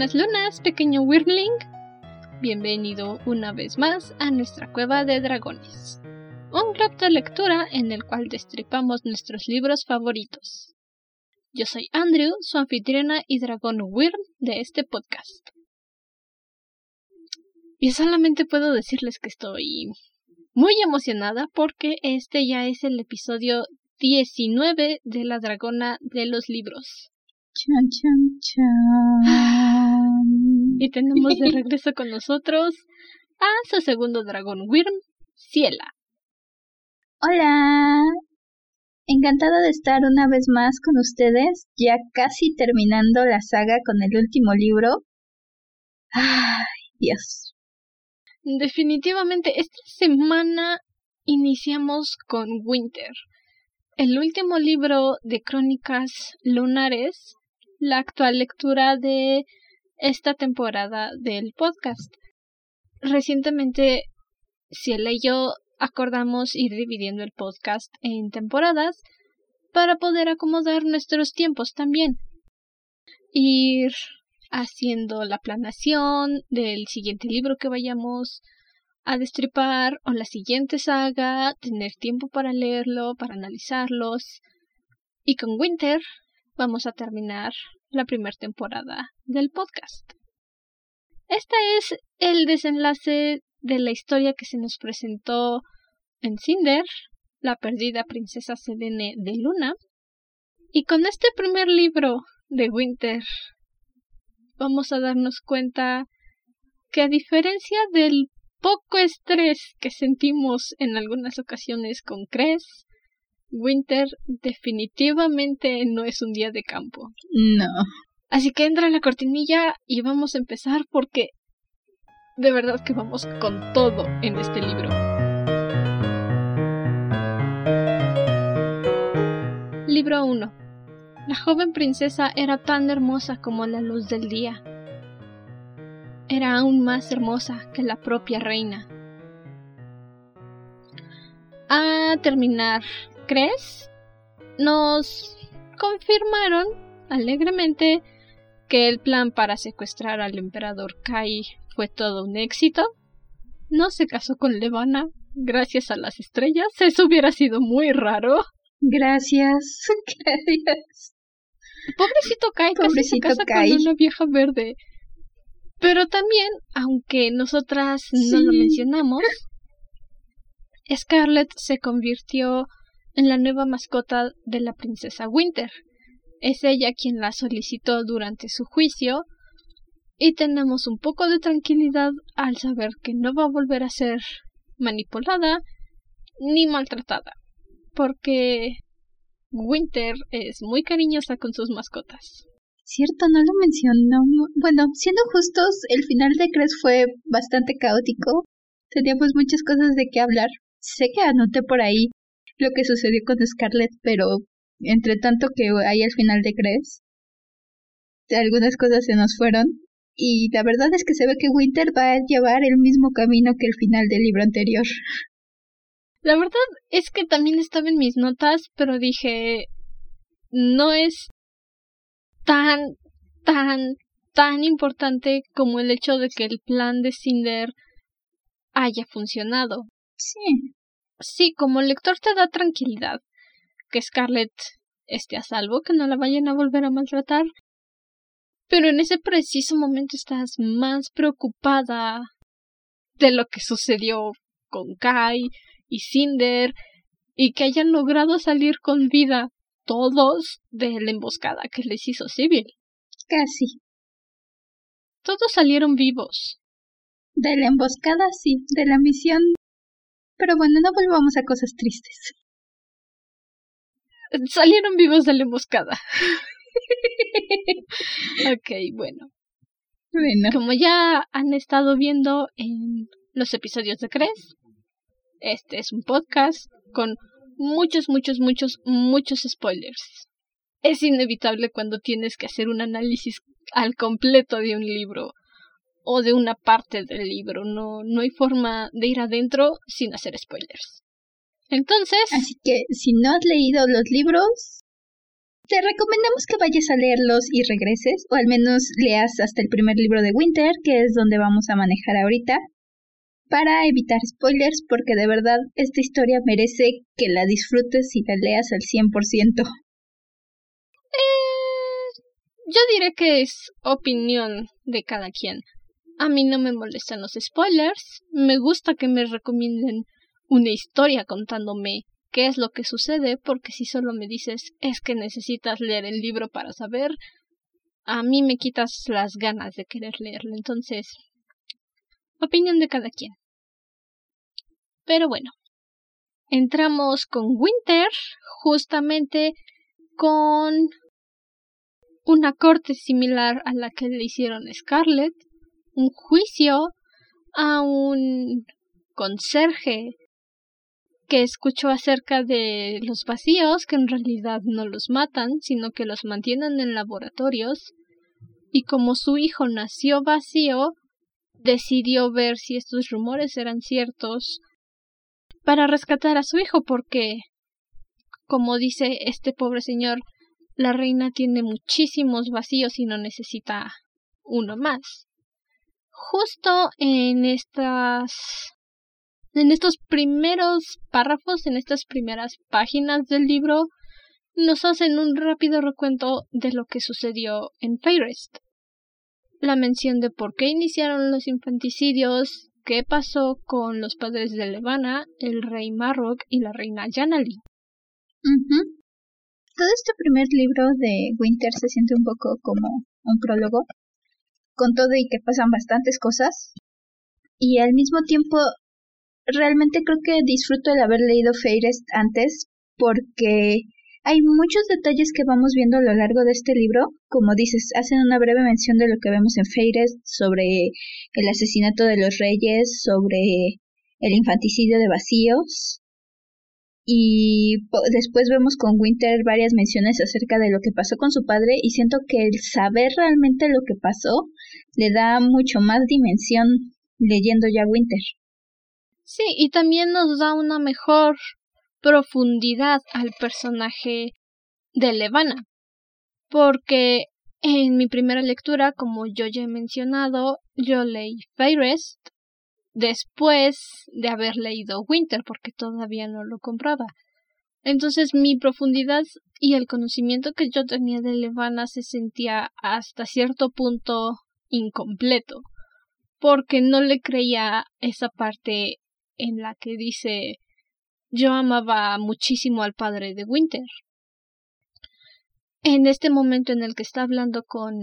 buenas lunas, pequeño Wyrmling. Bienvenido una vez más a nuestra cueva de dragones. Un club de lectura en el cual destripamos nuestros libros favoritos. Yo soy Andrew, su anfitriona y dragón Wyrm de este podcast. Y solamente puedo decirles que estoy muy emocionada porque este ya es el episodio 19 de la dragona de los libros. Chan, chan, chan. Y tenemos de regreso con nosotros a su segundo dragón Wyrm, Ciela. Hola. Encantada de estar una vez más con ustedes, ya casi terminando la saga con el último libro. Ay, Dios. Definitivamente, esta semana iniciamos con Winter, el último libro de crónicas lunares la actual lectura de esta temporada del podcast. Recientemente, Ciela y yo acordamos ir dividiendo el podcast en temporadas para poder acomodar nuestros tiempos también. Ir haciendo la planación del siguiente libro que vayamos a destripar o la siguiente saga, tener tiempo para leerlo, para analizarlos. Y con Winter vamos a terminar la primera temporada del podcast. Este es el desenlace de la historia que se nos presentó en Cinder, la perdida princesa Selene de Luna. Y con este primer libro de Winter vamos a darnos cuenta que a diferencia del poco estrés que sentimos en algunas ocasiones con Cres, Winter definitivamente no es un día de campo. No. Así que entra la cortinilla y vamos a empezar porque de verdad que vamos con todo en este libro. Libro 1. La joven princesa era tan hermosa como la luz del día. Era aún más hermosa que la propia reina. A terminar crees? Nos confirmaron alegremente que el plan para secuestrar al emperador Kai fue todo un éxito. No se casó con Levana gracias a las estrellas. Eso hubiera sido muy raro. Gracias. Gracias. Pobrecito Kai, Pobrecito se casa con una vieja verde. Pero también, aunque nosotras no lo mencionamos, Scarlett se convirtió en la nueva mascota de la princesa Winter. Es ella quien la solicitó durante su juicio y tenemos un poco de tranquilidad al saber que no va a volver a ser manipulada ni maltratada, porque Winter es muy cariñosa con sus mascotas. Cierto, no lo mencionó. Bueno, siendo justos, el final de Cres fue bastante caótico. Teníamos muchas cosas de qué hablar. Sé que anoté por ahí lo que sucedió con Scarlett, pero entre tanto que hay al final de Cres, algunas cosas se nos fueron. Y la verdad es que se ve que Winter va a llevar el mismo camino que el final del libro anterior. La verdad es que también estaba en mis notas, pero dije, no es tan, tan, tan importante como el hecho de que el plan de Cinder haya funcionado. Sí. Sí, como lector te da tranquilidad que Scarlett esté a salvo, que no la vayan a volver a maltratar. Pero en ese preciso momento estás más preocupada de lo que sucedió con Kai y Cinder y que hayan logrado salir con vida todos de la emboscada que les hizo Civil. Casi. Todos salieron vivos. De la emboscada, sí. De la misión pero bueno, no volvamos a cosas tristes. Salieron vivos de la emboscada. ok, bueno. Bueno. Como ya han estado viendo en los episodios de Cres, este es un podcast con muchos, muchos, muchos, muchos spoilers. Es inevitable cuando tienes que hacer un análisis al completo de un libro o de una parte del libro. No, no hay forma de ir adentro sin hacer spoilers. Entonces. Así que si no has leído los libros, te recomendamos que vayas a leerlos y regreses, o al menos leas hasta el primer libro de Winter, que es donde vamos a manejar ahorita, para evitar spoilers, porque de verdad esta historia merece que la disfrutes y la leas al 100%. Eh, yo diré que es opinión de cada quien. A mí no me molestan los spoilers, me gusta que me recomienden una historia contándome qué es lo que sucede, porque si solo me dices es que necesitas leer el libro para saber, a mí me quitas las ganas de querer leerlo. Entonces, opinión de cada quien. Pero bueno, entramos con Winter, justamente con una corte similar a la que le hicieron Scarlett, un juicio a un conserje que escuchó acerca de los vacíos, que en realidad no los matan, sino que los mantienen en laboratorios, y como su hijo nació vacío, decidió ver si estos rumores eran ciertos para rescatar a su hijo, porque, como dice este pobre señor, la reina tiene muchísimos vacíos y no necesita uno más. Justo en estas en estos primeros párrafos, en estas primeras páginas del libro, nos hacen un rápido recuento de lo que sucedió en Fairest. La mención de por qué iniciaron los infanticidios, qué pasó con los padres de Levana, el rey Marrock y la reina Yanali. Todo este primer libro de Winter se siente un poco como un prólogo, con todo y que pasan bastantes cosas, y al mismo tiempo realmente creo que disfruto el haber leído Fairest antes porque hay muchos detalles que vamos viendo a lo largo de este libro. Como dices, hacen una breve mención de lo que vemos en Fairest sobre el asesinato de los reyes, sobre el infanticidio de vacíos. Y después vemos con Winter varias menciones acerca de lo que pasó con su padre y siento que el saber realmente lo que pasó le da mucho más dimensión leyendo ya Winter. Sí, y también nos da una mejor profundidad al personaje de Levana. Porque en mi primera lectura, como yo ya he mencionado, yo leí Fairest después de haber leído Winter, porque todavía no lo compraba. Entonces mi profundidad y el conocimiento que yo tenía de Levana se sentía hasta cierto punto incompleto, porque no le creía esa parte en la que dice yo amaba muchísimo al padre de Winter. En este momento en el que está hablando con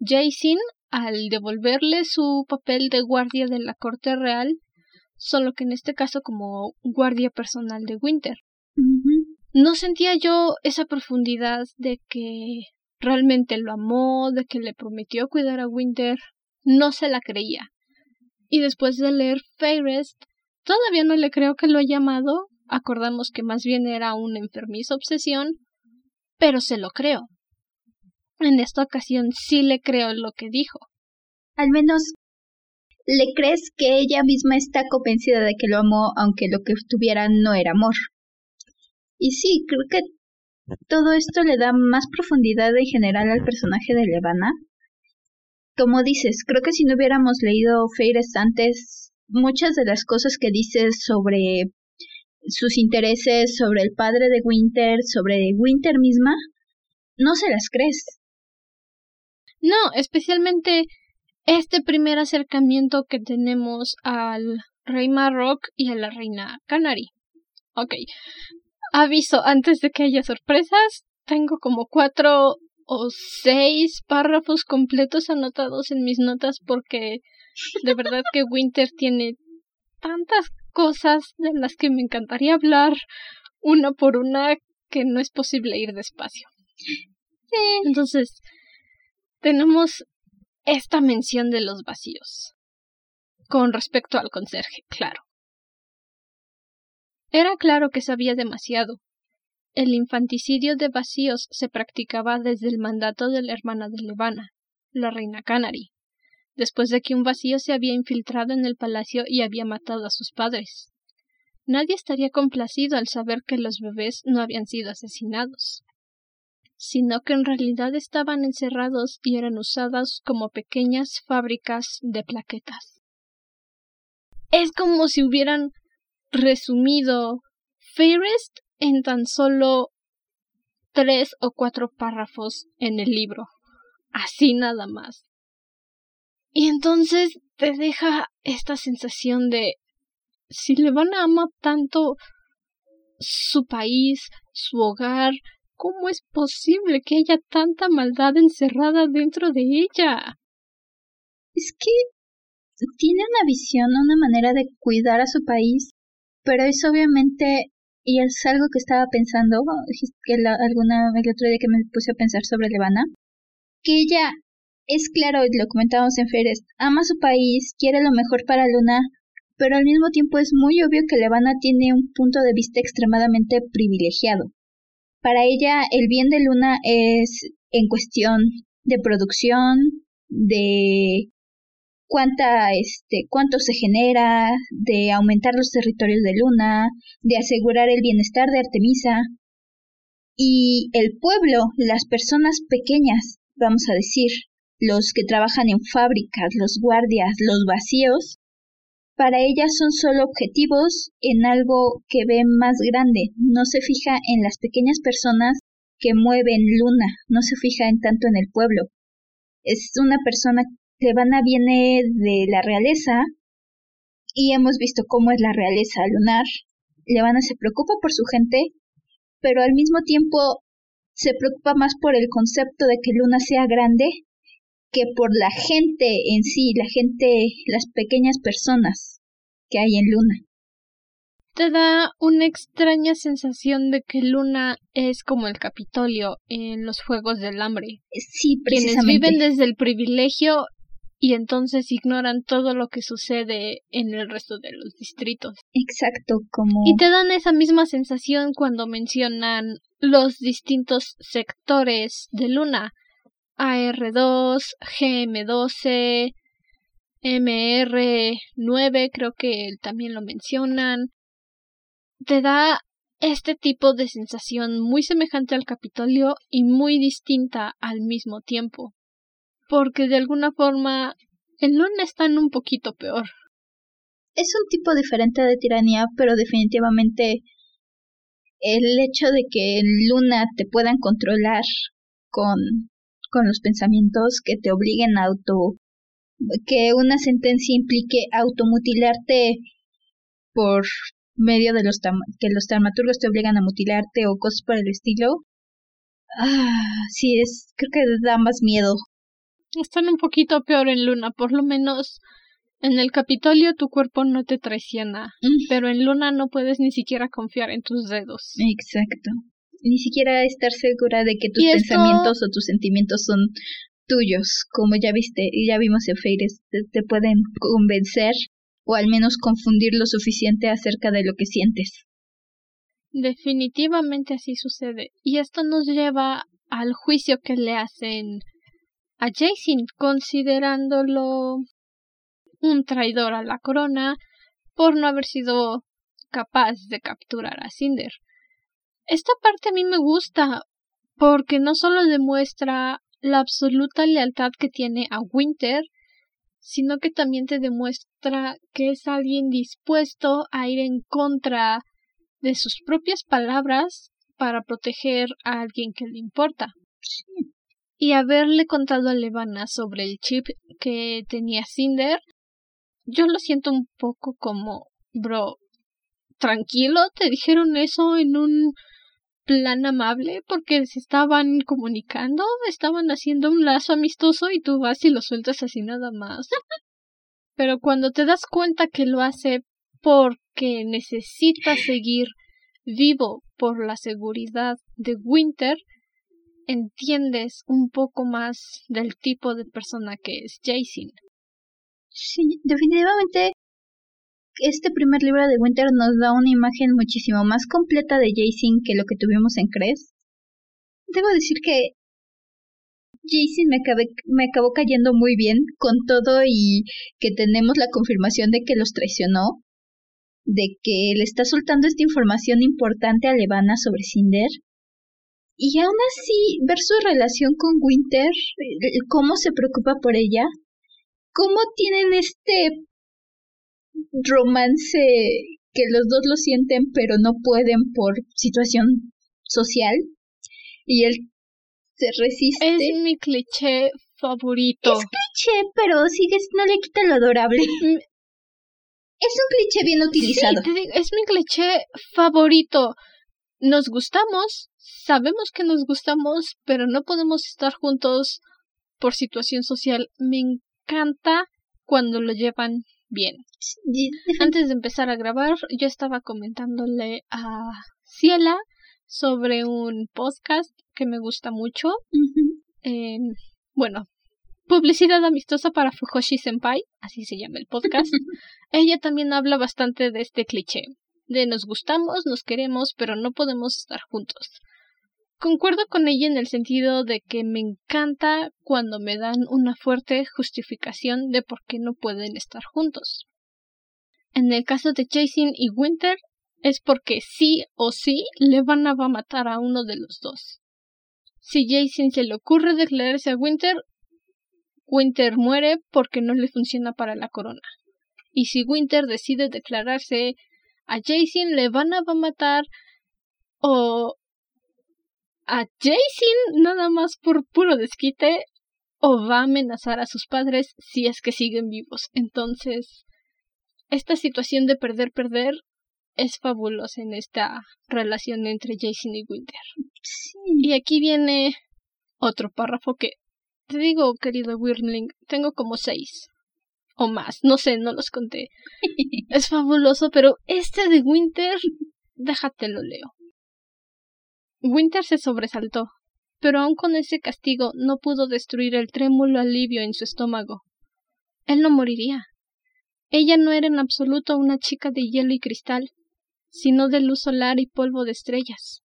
Jason, al devolverle su papel de guardia de la corte real, solo que en este caso como guardia personal de Winter. No sentía yo esa profundidad de que realmente lo amó, de que le prometió cuidar a Winter, no se la creía. Y después de leer Fairest, Todavía no le creo que lo haya llamado, acordamos que más bien era una enfermiza obsesión, pero se lo creo. En esta ocasión sí le creo lo que dijo. Al menos le crees que ella misma está convencida de que lo amó, aunque lo que tuviera no era amor. Y sí, creo que todo esto le da más profundidad en general al personaje de Levana. Como dices, creo que si no hubiéramos leído Feires antes, muchas de las cosas que dices sobre sus intereses, sobre el padre de Winter, sobre Winter misma, no se las crees. No, especialmente este primer acercamiento que tenemos al rey Marrock y a la reina Canary. Ok. Aviso, antes de que haya sorpresas, tengo como cuatro o seis párrafos completos anotados en mis notas porque de verdad que Winter tiene tantas cosas de las que me encantaría hablar una por una que no es posible ir despacio. Entonces, tenemos esta mención de los vacíos. Con respecto al conserje, claro. Era claro que sabía demasiado. El infanticidio de vacíos se practicaba desde el mandato de la hermana de Levana, la reina Canary después de que un vacío se había infiltrado en el palacio y había matado a sus padres. Nadie estaría complacido al saber que los bebés no habían sido asesinados. sino que en realidad estaban encerrados y eran usados como pequeñas fábricas de plaquetas. Es como si hubieran resumido Fairest en tan solo tres o cuatro párrafos en el libro. Así nada más. Y entonces te deja esta sensación de si le van a amar tanto su país, su hogar, ¿cómo es posible que haya tanta maldad encerrada dentro de ella? Es que tiene una visión, una manera de cuidar a su país, pero es obviamente, y es algo que estaba pensando, que alguna, el otro día que me puse a pensar sobre Levana, que ella es claro, lo comentábamos en Feres, ama su país, quiere lo mejor para Luna, pero al mismo tiempo es muy obvio que Levana tiene un punto de vista extremadamente privilegiado. Para ella el bien de Luna es en cuestión de producción, de cuánta este cuánto se genera, de aumentar los territorios de Luna, de asegurar el bienestar de Artemisa y el pueblo, las personas pequeñas, vamos a decir, los que trabajan en fábricas, los guardias, los vacíos, para ella son solo objetivos en algo que ve más grande, no se fija en las pequeñas personas que mueven Luna, no se fija en tanto en el pueblo. Es una persona, Levana viene de la realeza y hemos visto cómo es la realeza lunar. Levana se preocupa por su gente, pero al mismo tiempo se preocupa más por el concepto de que Luna sea grande que por la gente en sí, la gente, las pequeñas personas que hay en Luna. Te da una extraña sensación de que Luna es como el Capitolio en los Juegos del Hambre. Sí, precisamente. Quienes viven desde el privilegio y entonces ignoran todo lo que sucede en el resto de los distritos. Exacto, como... Y te dan esa misma sensación cuando mencionan los distintos sectores de Luna. AR2, GM12, MR9, creo que también lo mencionan. Te da este tipo de sensación muy semejante al Capitolio y muy distinta al mismo tiempo. Porque de alguna forma en Luna están un poquito peor. Es un tipo diferente de tiranía, pero definitivamente el hecho de que en Luna te puedan controlar con con los pensamientos que te obliguen a auto que una sentencia implique automutilarte por medio de los que los dramaturgos te obligan a mutilarte o cosas por el estilo. Ah, sí, es creo que da más miedo. Están un poquito peor en Luna, por lo menos en el Capitolio tu cuerpo no te traiciona, mm. pero en Luna no puedes ni siquiera confiar en tus dedos. Exacto ni siquiera estar segura de que tus pensamientos o tus sentimientos son tuyos, como ya viste y ya vimos en Feires, te, pueden convencer o al menos confundir lo suficiente acerca de lo que sientes. Definitivamente así sucede. Y esto nos lleva al juicio que le hacen a Jason, considerándolo un traidor a la corona por no haber sido capaz de capturar a Cinder. Esta parte a mí me gusta porque no solo demuestra la absoluta lealtad que tiene a Winter, sino que también te demuestra que es alguien dispuesto a ir en contra de sus propias palabras para proteger a alguien que le importa. Y haberle contado a Levana sobre el chip que tenía Cinder, yo lo siento un poco como, bro, tranquilo, te dijeron eso en un plan amable porque se estaban comunicando, estaban haciendo un lazo amistoso y tú vas y lo sueltas así nada más. Pero cuando te das cuenta que lo hace porque necesita seguir vivo por la seguridad de Winter, entiendes un poco más del tipo de persona que es Jason. Sí, definitivamente este primer libro de Winter nos da una imagen muchísimo más completa de Jason que lo que tuvimos en Cres. Debo decir que Jason me, me acabó cayendo muy bien con todo y que tenemos la confirmación de que los traicionó, de que le está soltando esta información importante a Levana sobre Cinder. Y aún así, ver su relación con Winter, cómo se preocupa por ella, cómo tienen este romance que los dos lo sienten pero no pueden por situación social y él se resiste. Es mi cliché favorito. Es cliché, pero sigue, no le quita lo adorable. Mm. es un cliché bien utilizado. es mi cliché favorito. Nos gustamos, sabemos que nos gustamos, pero no podemos estar juntos por situación social. Me encanta cuando lo llevan bien. Antes de empezar a grabar, yo estaba comentándole a Ciela sobre un podcast que me gusta mucho. Em, bueno, publicidad amistosa para Fujoshi Senpai, así se llama el podcast. Ella también habla bastante de este cliché, nos gustamos, nos queremos, pero no podemos estar juntos. Concuerdo con ella en el sentido de que me encanta cuando me dan una fuerte justificación de por qué no pueden estar juntos. En el caso de Jason y Winter, es porque sí o sí le van a matar a uno de los dos. Si Jason se le ocurre declararse a Winter, Winter muere porque no le funciona para la corona. Y si Winter decide declararse a Jason, le van a matar o a Jason nada más por puro desquite o va a amenazar a sus padres si es que siguen vivos. Entonces, esta situación de perder, perder es fabulosa en esta relación entre Jason y Winter. Y aquí viene otro párrafo que te digo, querido Wyrmling, tengo como seis o más, no sé, no los conté. es fabuloso, pero este de Winter, déjate lo leo. Winter se sobresaltó, pero aun con ese castigo no pudo destruir el trémulo alivio en su estómago. Él no moriría. Ella no era en absoluto una chica de hielo y cristal, sino de luz solar y polvo de estrellas,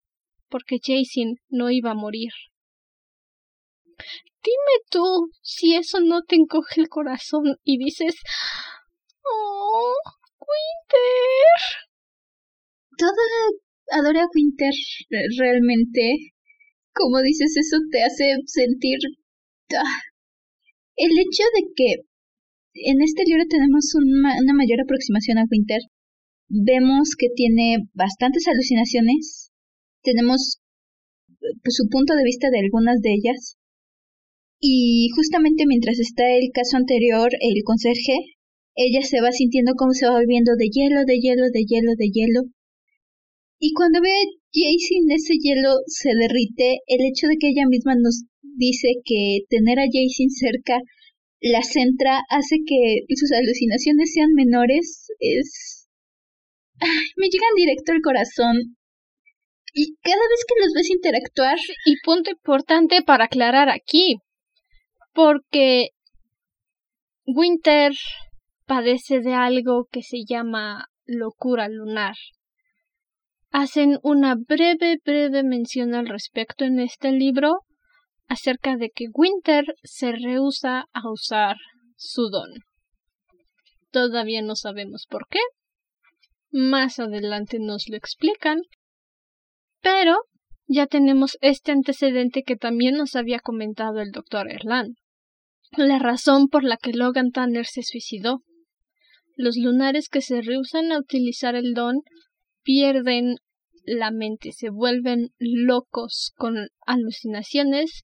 porque Jason no iba a morir. Dime tú si eso no te encoge el corazón y dices, oh, Winter. Todo adora a Winter realmente. Como dices, eso te hace sentir... Ah, el hecho de que en este libro tenemos una mayor aproximación a Winter vemos que tiene bastantes alucinaciones, tenemos pues, su punto de vista de algunas de ellas, y justamente mientras está el caso anterior, el conserje, ella se va sintiendo como se va volviendo de hielo, de hielo, de hielo, de hielo. Y cuando ve a Jason ese hielo se derrite, el hecho de que ella misma nos dice que tener a Jason cerca la centra hace que sus alucinaciones sean menores, es me llegan directo al corazón. Y cada vez que los ves interactuar. Y punto importante para aclarar aquí. Porque Winter padece de algo que se llama locura lunar. Hacen una breve, breve mención al respecto en este libro acerca de que Winter se rehúsa a usar su don. Todavía no sabemos por qué, más adelante nos lo explican. Pero ya tenemos este antecedente que también nos había comentado el doctor Erland. La razón por la que Logan Tanner se suicidó. Los lunares que se rehusan a utilizar el don pierden la mente, se vuelven locos con alucinaciones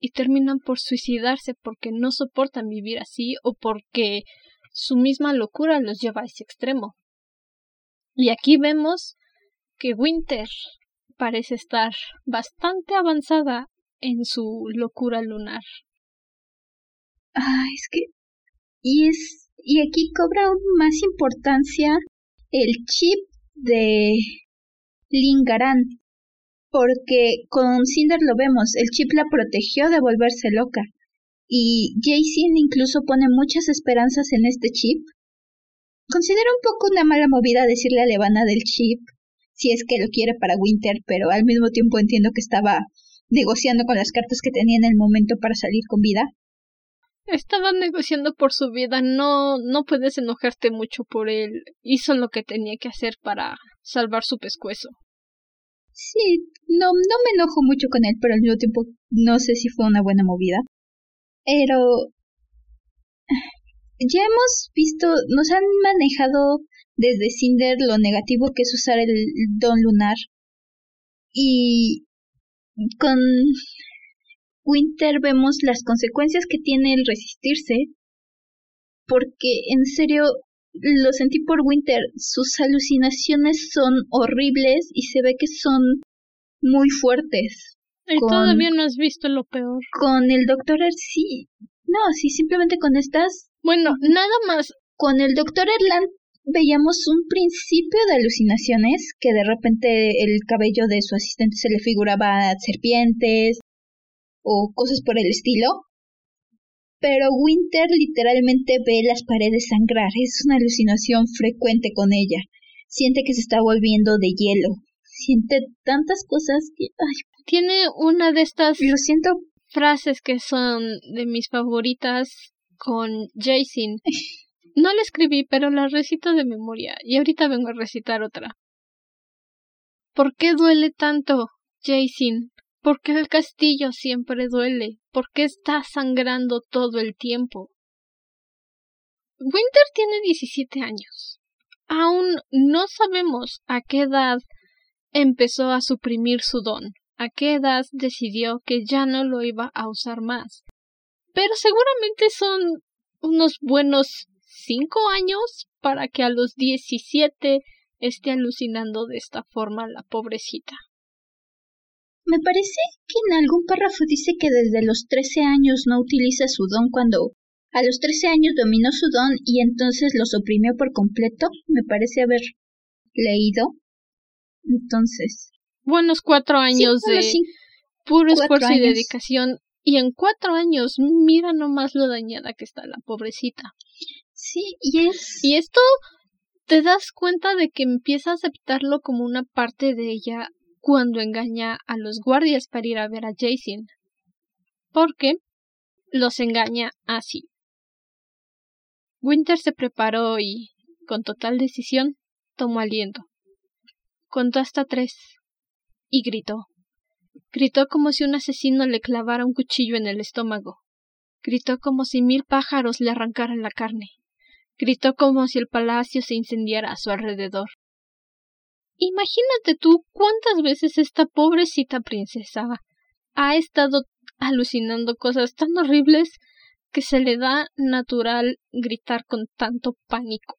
y terminan por suicidarse porque no soportan vivir así o porque su misma locura los lleva a ese extremo. Y aquí vemos que Winter parece estar bastante avanzada en su locura lunar. Ah, es que y es y aquí cobra aún más importancia el chip de Lingaran porque con Cinder lo vemos, el chip la protegió de volverse loca y Jason incluso pone muchas esperanzas en este chip Considero un poco una mala movida decirle a Levana del chip si es que lo quiere para Winter, pero al mismo tiempo entiendo que estaba negociando con las cartas que tenía en el momento para salir con vida. Estaba negociando por su vida, no, no puedes enojarte mucho por él. Hizo lo que tenía que hacer para salvar su pescuezo. Sí, no, no me enojo mucho con él, pero al mismo tiempo no sé si fue una buena movida. Pero ya hemos visto, nos han manejado desde Cinder lo negativo que es usar el don lunar. Y con Winter vemos las consecuencias que tiene el resistirse. Porque en serio, lo sentí por Winter. Sus alucinaciones son horribles y se ve que son muy fuertes. Y todavía no has visto lo peor. Con el doctor sí. No, sí, simplemente con estas. Bueno, nada más. Con el doctor Erland veíamos un principio de alucinaciones, que de repente el cabello de su asistente se le figuraba serpientes o cosas por el estilo. Pero Winter literalmente ve las paredes sangrar, es una alucinación frecuente con ella. Siente que se está volviendo de hielo. Siente tantas cosas que... Tiene una de estas Lo siento. frases que son de mis favoritas con Jason. No la escribí, pero la recito de memoria y ahorita vengo a recitar otra. ¿Por qué duele tanto, Jason? ¿Por qué el castillo siempre duele? ¿Por qué está sangrando todo el tiempo? Winter tiene 17 años. Aún no sabemos a qué edad empezó a suprimir su don, a qué edad decidió que ya no lo iba a usar más. Pero seguramente son unos buenos cinco años para que a los diecisiete esté alucinando de esta forma la pobrecita. Me parece que en algún párrafo dice que desde los trece años no utiliza su don cuando a los trece años dominó su don y entonces lo suprimió por completo. Me parece haber leído. Entonces. Buenos cuatro años de puro esfuerzo y dedicación. Y en cuatro años, mira nomás lo dañada que está la pobrecita. Sí, y es... Y esto te das cuenta de que empieza a aceptarlo como una parte de ella cuando engaña a los guardias para ir a ver a Jason. Porque los engaña así. Winter se preparó y, con total decisión, tomó aliento. Contó hasta tres y gritó. Gritó como si un asesino le clavara un cuchillo en el estómago. Gritó como si mil pájaros le arrancaran la carne. Gritó como si el palacio se incendiara a su alrededor. Imagínate tú cuántas veces esta pobrecita princesa ha estado alucinando cosas tan horribles que se le da natural gritar con tanto pánico.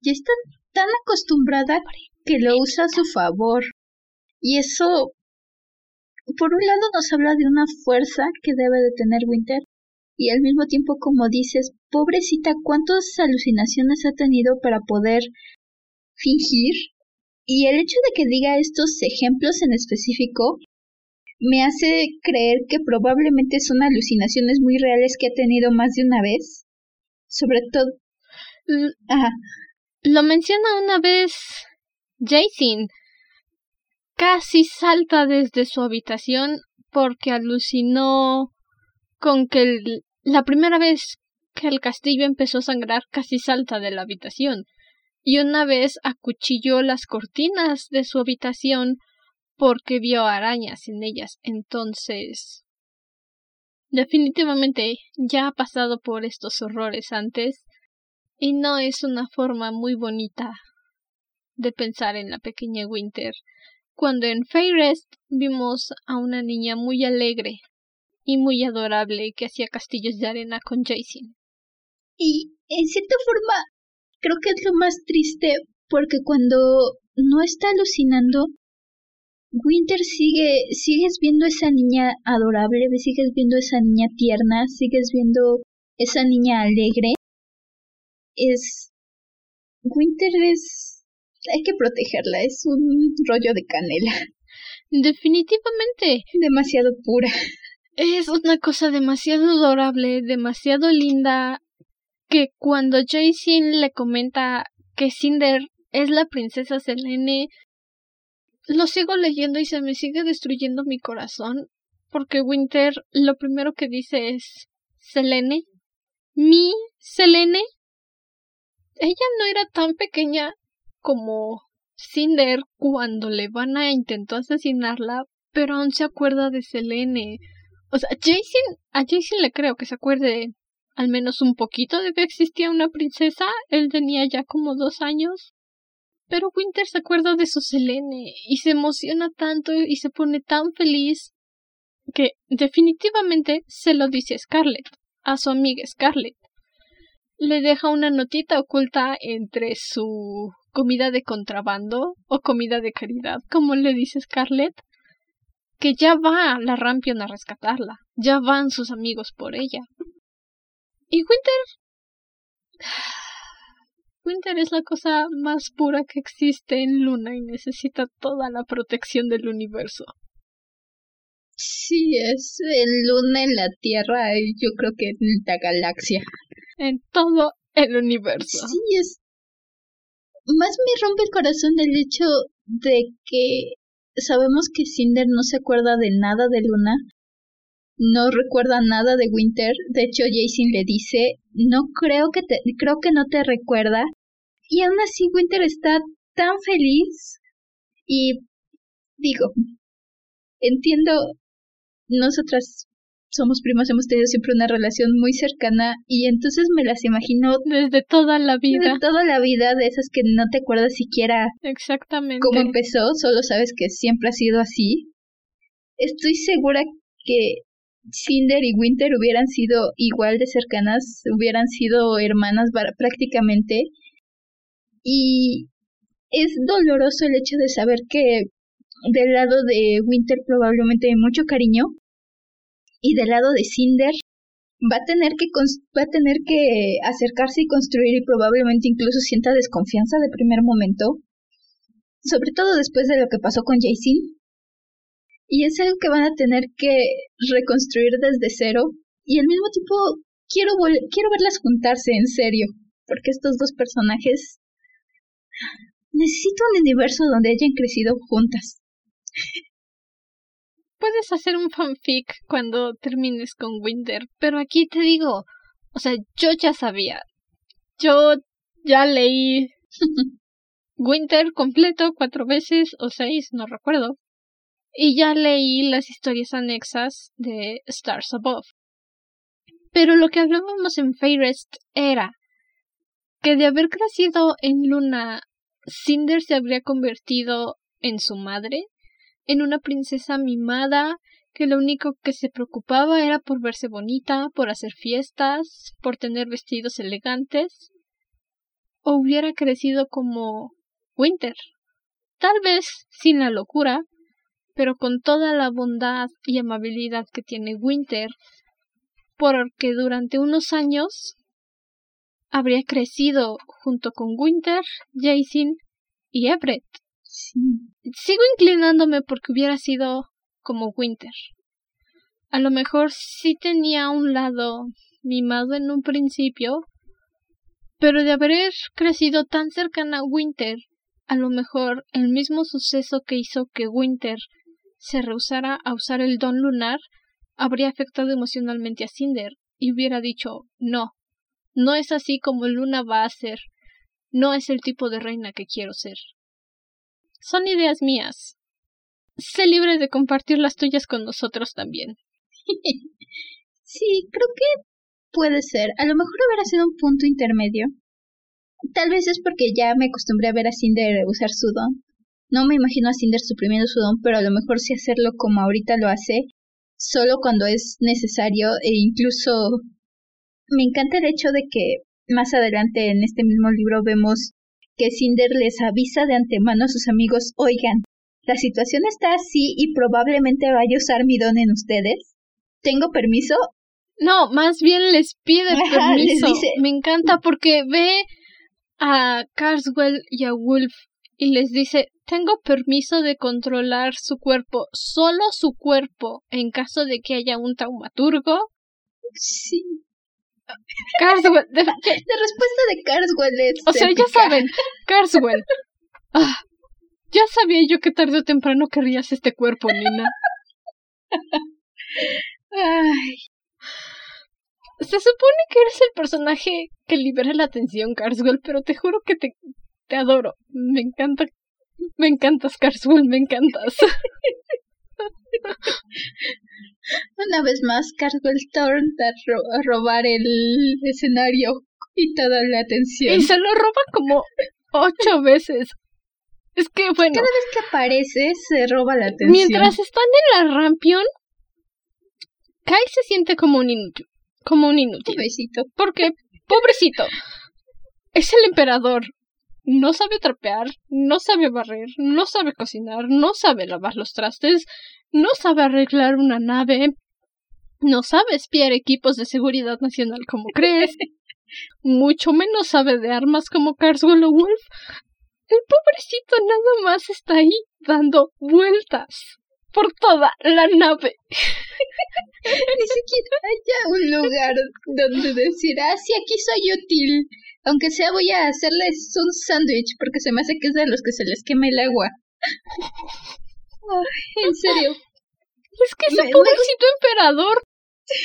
Y está tan acostumbrada que lo usa a su favor. Y eso, por un lado, nos habla de una fuerza que debe de tener Winter, y al mismo tiempo, como dices, pobrecita, cuántas alucinaciones ha tenido para poder fingir. Y el hecho de que diga estos ejemplos en específico me hace creer que probablemente son alucinaciones muy reales que ha tenido más de una vez. Sobre todo. Lo menciona una vez Jason. Casi salta desde su habitación porque alucinó con que el, la primera vez que el castillo empezó a sangrar casi salta de la habitación, y una vez acuchilló las cortinas de su habitación porque vio arañas en ellas. Entonces. Definitivamente ya ha pasado por estos horrores antes, y no es una forma muy bonita de pensar en la pequeña Winter, cuando en Fairest vimos a una niña muy alegre, y muy adorable que hacía castillos de arena con Jason. Y en cierta forma creo que es lo más triste porque cuando no está alucinando, Winter sigue, sigues viendo esa niña adorable, sigues viendo esa niña tierna, sigues viendo esa niña alegre. Es Winter es hay que protegerla, es un rollo de canela. Definitivamente. Demasiado pura. Es una cosa demasiado adorable, demasiado linda, que cuando Jason le comenta que Cinder es la princesa Selene, lo sigo leyendo y se me sigue destruyendo mi corazón, porque Winter lo primero que dice es Selene, mi Selene. Ella no era tan pequeña como Cinder cuando le van a intentar asesinarla, pero aún se acuerda de Selene. O sea, Jason, a Jason le creo que se acuerde al menos un poquito de que existía una princesa. Él tenía ya como dos años. Pero Winter se acuerda de su Selene y se emociona tanto y se pone tan feliz que definitivamente se lo dice a Scarlett, a su amiga Scarlett. Le deja una notita oculta entre su comida de contrabando o comida de caridad, como le dice Scarlett, que ya va la Rampion a rescatarla, ya van sus amigos por ella. Y Winter... Winter es la cosa más pura que existe en Luna y necesita toda la protección del universo. Sí, es en Luna, en la Tierra, y yo creo que en la galaxia. En todo el universo. Sí, es más me rompe el corazón el hecho de que sabemos que Cinder no se acuerda de nada de Luna, no recuerda nada de Winter. De hecho, Jason le dice, no creo que te, creo que no te recuerda. Y aún así Winter está tan feliz. Y digo, entiendo, nosotras somos primas, hemos tenido siempre una relación muy cercana y entonces me las imagino desde toda la vida. Desde toda la vida, de esas que no te acuerdas siquiera exactamente cómo empezó, solo sabes que siempre ha sido así. Estoy segura que Cinder y Winter hubieran sido igual de cercanas, hubieran sido hermanas prácticamente. Y es doloroso el hecho de saber que del lado de Winter probablemente hay mucho cariño y del lado de Cinder va a tener que va a tener que acercarse y construir y probablemente incluso sienta desconfianza de primer momento, sobre todo después de lo que pasó con Jason. Y es algo que van a tener que reconstruir desde cero y al mismo tiempo quiero quiero verlas juntarse en serio, porque estos dos personajes necesito un universo donde hayan crecido juntas puedes hacer un fanfic cuando termines con Winter, pero aquí te digo, o sea, yo ya sabía. Yo ya leí Winter completo cuatro veces o seis, no recuerdo. Y ya leí las historias anexas de Stars Above. Pero lo que hablábamos en Fairest era que de haber crecido en Luna, Cinder se habría convertido en su madre en una princesa mimada que lo único que se preocupaba era por verse bonita, por hacer fiestas, por tener vestidos elegantes, o hubiera crecido como Winter, tal vez sin la locura, pero con toda la bondad y amabilidad que tiene Winter, porque durante unos años habría crecido junto con Winter, Jason y Everett. Sigo inclinándome porque hubiera sido como Winter. A lo mejor sí tenía un lado mimado en un principio, pero de haber crecido tan cercana a Winter, a lo mejor el mismo suceso que hizo que Winter se rehusara a usar el don lunar habría afectado emocionalmente a Cinder y hubiera dicho no, no es así como Luna va a ser, no es el tipo de reina que quiero ser. Son ideas mías. Sé libre de compartir las tuyas con nosotros también. sí, creo que puede ser. A lo mejor hubiera sido un punto intermedio. Tal vez es porque ya me acostumbré a ver a Cinder usar su don. No me imagino a Cinder suprimiendo su don, pero a lo mejor sí hacerlo como ahorita lo hace, solo cuando es necesario e incluso me encanta el hecho de que más adelante en este mismo libro vemos que Cinder les avisa de antemano a sus amigos, oigan, la situación está así y probablemente vaya a usar mi don en ustedes. ¿Tengo permiso? No, más bien les pide permiso. Me encanta porque ve a Carswell y a Wolf y les dice, tengo permiso de controlar su cuerpo, solo su cuerpo, en caso de que haya un taumaturgo. Sí. Carswell. De, respuesta de Carswell es. O sea, ya saben, Carswell. Ah, ya sabía yo que tarde o temprano querrías este cuerpo, Nina. Ay. Se supone que eres el personaje que libera la atención, Carswell, pero te juro que te, te adoro. Me encanta Me encantas, Carswell, me encantas. Una vez más, Carswell Thorne a robar el escenario y toda la atención. Y se lo roba como ocho veces. Es que, bueno. Cada vez que aparece, se roba la atención. Mientras están en la rampión, Kai se siente como un inútil. Como un inútil. Pobrecito. Porque, pobrecito, es el emperador. No sabe trapear, no sabe barrer, no sabe cocinar, no sabe lavar los trastes, no sabe arreglar una nave, no sabe espiar equipos de seguridad nacional como crees, mucho menos sabe de armas como Carswell o Wolf. El pobrecito nada más está ahí dando vueltas por toda la nave. Ni siquiera haya un lugar donde decir, ah, sí, aquí soy útil. Aunque sea voy a hacerles un sándwich porque se me hace que es de los que se les quema el agua. en serio. Es que ese pobrecito emperador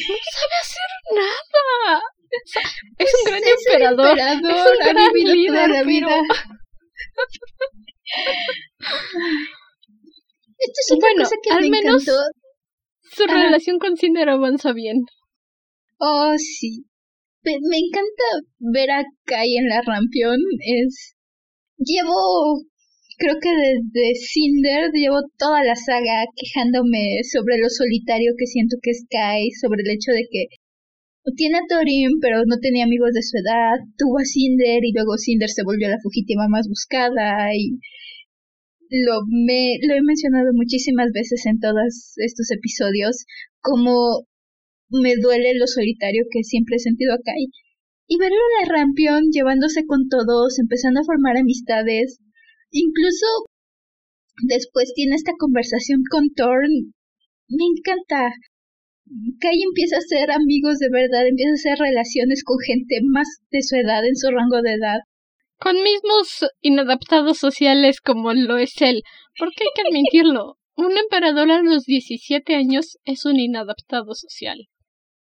no sabe hacer nada. Es un gran emperador, es un gran líder. Esto es otra bueno, cosa que al me menos encantó. su Ah. relación con Cinder avanza bien. Oh, sí. Me, me encanta ver a Kai en la rampión. Es. Llevo. Creo que desde Cinder llevo toda la saga quejándome sobre lo solitario que siento que es Kai, sobre el hecho de que tiene a Thorin, pero no tenía amigos de su edad, tuvo a Cinder y luego Cinder se volvió la fugitiva más buscada y lo, me, lo he mencionado muchísimas veces en todos estos episodios, como me duele lo solitario que siempre he sentido acá. Y, y verlo la rampión, llevándose con todos, empezando a formar amistades, incluso después tiene esta conversación con Thorn, me encanta. Kai empieza a ser amigos de verdad, empieza a hacer relaciones con gente más de su edad, en su rango de edad. Con mismos inadaptados sociales como lo es él. Porque hay que admitirlo. Un emperador a los 17 años es un inadaptado social.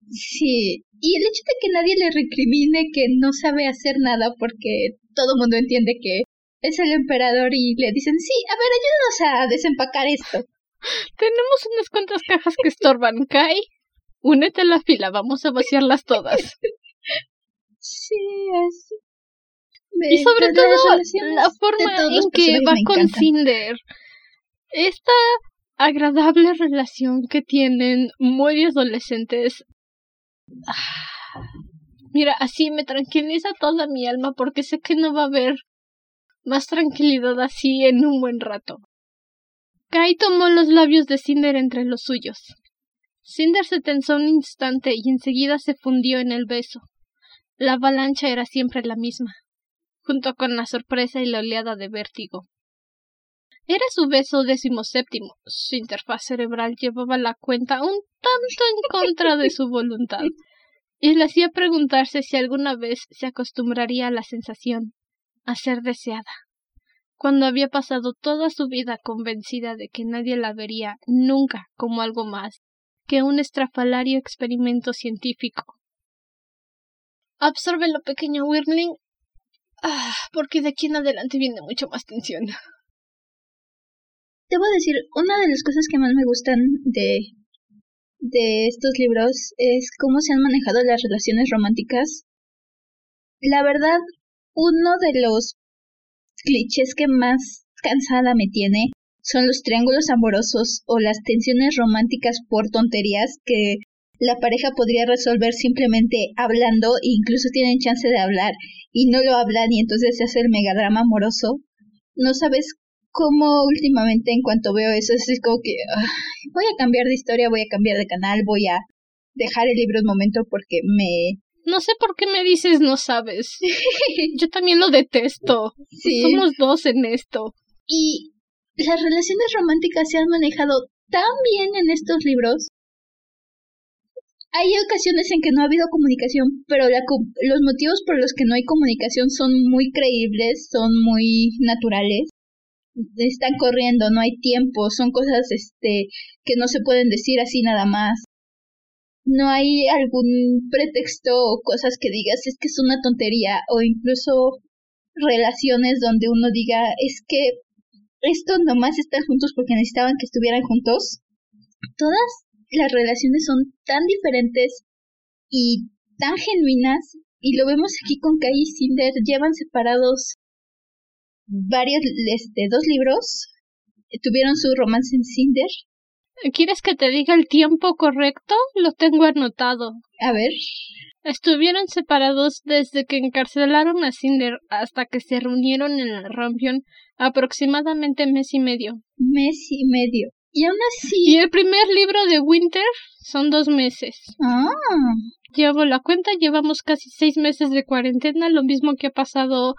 Sí, y el hecho de que nadie le recrimine que no sabe hacer nada porque todo el mundo entiende que es el emperador y le dicen, sí, a ver, ayúdanos a desempacar esto. Tenemos unas cuantas cajas que estorban. Kai, únete a la fila, vamos a vaciarlas todas. Sí, así. Y sobre todo la forma en que va con. Cinder. Esta agradable relación que tienen muy de adolescentes. Ah, Mira, así me tranquiliza toda mi alma porque sé que no va a haber más tranquilidad así en un buen rato. Kai tomó los labios de Cinder entre los suyos. Cinder se tensó un instante y enseguida se fundió en el beso. La avalancha era siempre la misma junto con la sorpresa y la oleada de vértigo. Era su beso decimoséptimo. Su interfaz cerebral llevaba la cuenta un tanto en contra de su voluntad, y le hacía preguntarse si alguna vez se acostumbraría a la sensación, a ser deseada, cuando había pasado toda su vida convencida de que nadie la vería nunca como algo más que un estrafalario experimento científico. Absórbelo, pequeño Wyrmling, Ah, porque de aquí en adelante viene mucho más tensión. Debo decir, una de las cosas que más me gustan de, de estos libros es cómo se han manejado las relaciones románticas. La verdad, uno de los clichés que más cansada me tiene son los triángulos amorosos o las tensiones románticas por tonterías que la pareja podría resolver simplemente hablando e incluso tienen chance de hablar y no lo hablan y entonces se hace el megadrama amoroso. No sabes cómo últimamente en cuanto veo eso es como que ay, voy a cambiar de historia, voy a cambiar de canal, voy a dejar el libro un momento porque me... No sé por qué me dices no sabes. Yo también lo detesto. Sí. Somos dos en esto. Y las relaciones románticas se han manejado tan bien en estos libros. Hay ocasiones en que no ha habido comunicación, pero la los motivos por los que no hay comunicación son muy creíbles, son muy naturales. Están corriendo, no hay tiempo, son cosas este que no se pueden decir así nada más. No hay algún pretexto o cosas que digas es que es una tontería o incluso relaciones donde uno diga es que esto nomás están juntos porque necesitaban que estuvieran juntos. Todas las relaciones son tan diferentes y tan genuinas y lo vemos aquí con Kai y Cinder, llevan separados varios, este, dos libros, tuvieron su romance en Cinder. ¿Quieres que te diga el tiempo correcto? Lo tengo anotado. A ver. Estuvieron separados desde que encarcelaron a Cinder hasta que se reunieron en la Rampion aproximadamente mes y medio. Mes y medio. Y aún así. Y el primer libro de Winter son dos meses. Ah. Llevo la cuenta, llevamos casi seis meses de cuarentena, lo mismo que ha pasado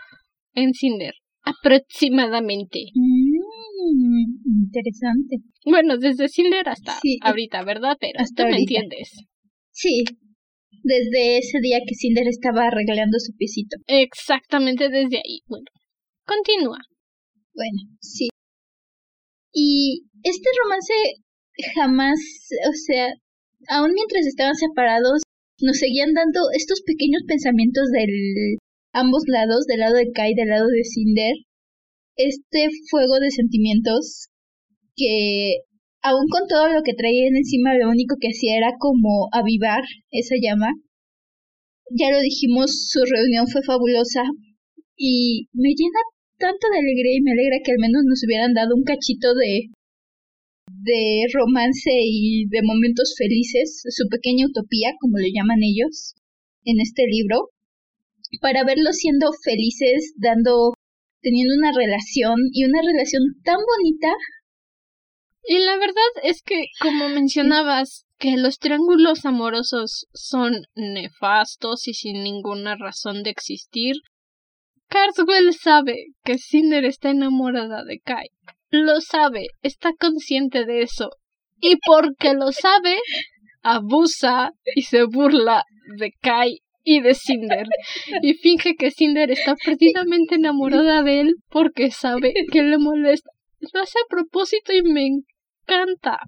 en Cinder. Aproximadamente. Mm, interesante. Bueno, desde Cinder hasta ahorita, ¿verdad? Pero hasta me entiendes. Sí, desde ese día que Cinder estaba arreglando su pisito. Exactamente desde ahí. Bueno, continúa. Bueno, sí. Y este romance jamás, o sea, aún mientras estaban separados, nos seguían dando estos pequeños pensamientos del ambos lados, del lado de Kai del lado de Cinder, este fuego de sentimientos que aún con todo lo que traían encima, lo único que hacía era como avivar esa llama. Ya lo dijimos, su reunión fue fabulosa y me llena tanto de alegría y me alegra que al menos nos hubieran dado un cachito de de romance y de momentos felices, su pequeña utopía, como le llaman ellos, en este libro, para verlos siendo felices, dando, teniendo una relación y una relación tan bonita. Y la verdad es que, como mencionabas, que los triángulos amorosos son nefastos y sin ninguna razón de existir, Carswell sabe que Cinder está enamorada de Kai. Lo sabe, está consciente de eso. Y porque lo sabe, abusa y se burla de Kai y de Cinder. Y finge que Cinder está perdidamente enamorada de él porque sabe que le molesta. Lo hace a propósito y me encanta.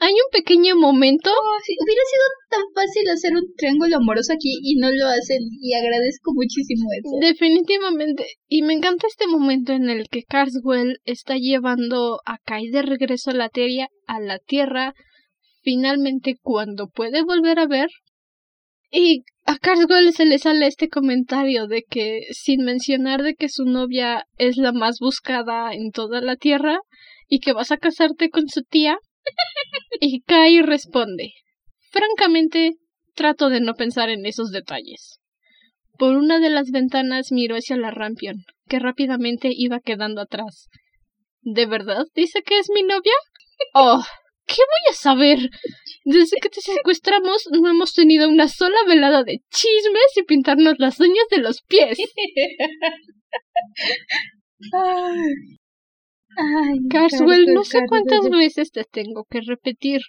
Hay un pequeño momento. Oh, hubiera sido tan fácil hacer un triángulo amoroso aquí y no lo hacen y agradezco muchísimo eso. Definitivamente. Y me encanta este momento en el que Carswell está llevando a Kai de regreso a la tierra, a la tierra, finalmente cuando puede volver a ver. Y a Carswell se le sale este comentario de que, sin mencionar de que su novia es la más buscada en toda la tierra y que vas a casarte con su tía, y Kai responde, francamente, trato de no pensar en esos detalles. Por una de las ventanas miró hacia la Rampion, que rápidamente iba quedando atrás. ¿De verdad dice que es mi novia? Oh, ¿qué voy a saber? Desde que te secuestramos no hemos tenido una sola velada de chismes y pintarnos las uñas de los pies. Ay, Carswell, no sé cuántas veces te tengo que repetir.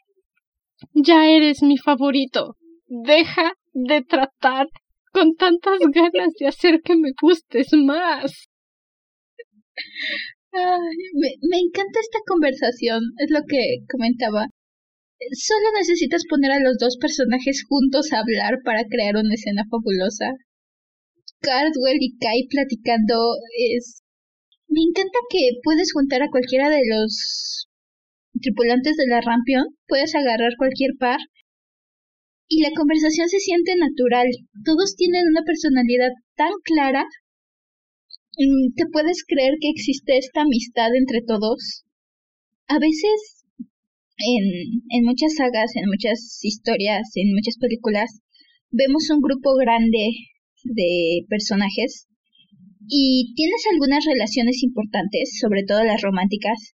Ya eres mi favorito. Deja de tratar con tantas ganas de hacer que me gustes más. Ay, me, me encanta esta conversación, es lo que comentaba. Solo necesitas poner a los dos personajes juntos a hablar para crear una escena fabulosa. Cardwell y Kai platicando es me encanta que puedes juntar a cualquiera de los tripulantes de la Rampion, puedes agarrar cualquier par y la conversación se siente natural. Todos tienen una personalidad tan clara. Mm, te puedes creer que existe esta amistad entre todos. A veces, en, en muchas sagas, en muchas historias, en muchas películas, vemos un grupo grande de personajes y tienes algunas relaciones importantes, sobre todo las románticas,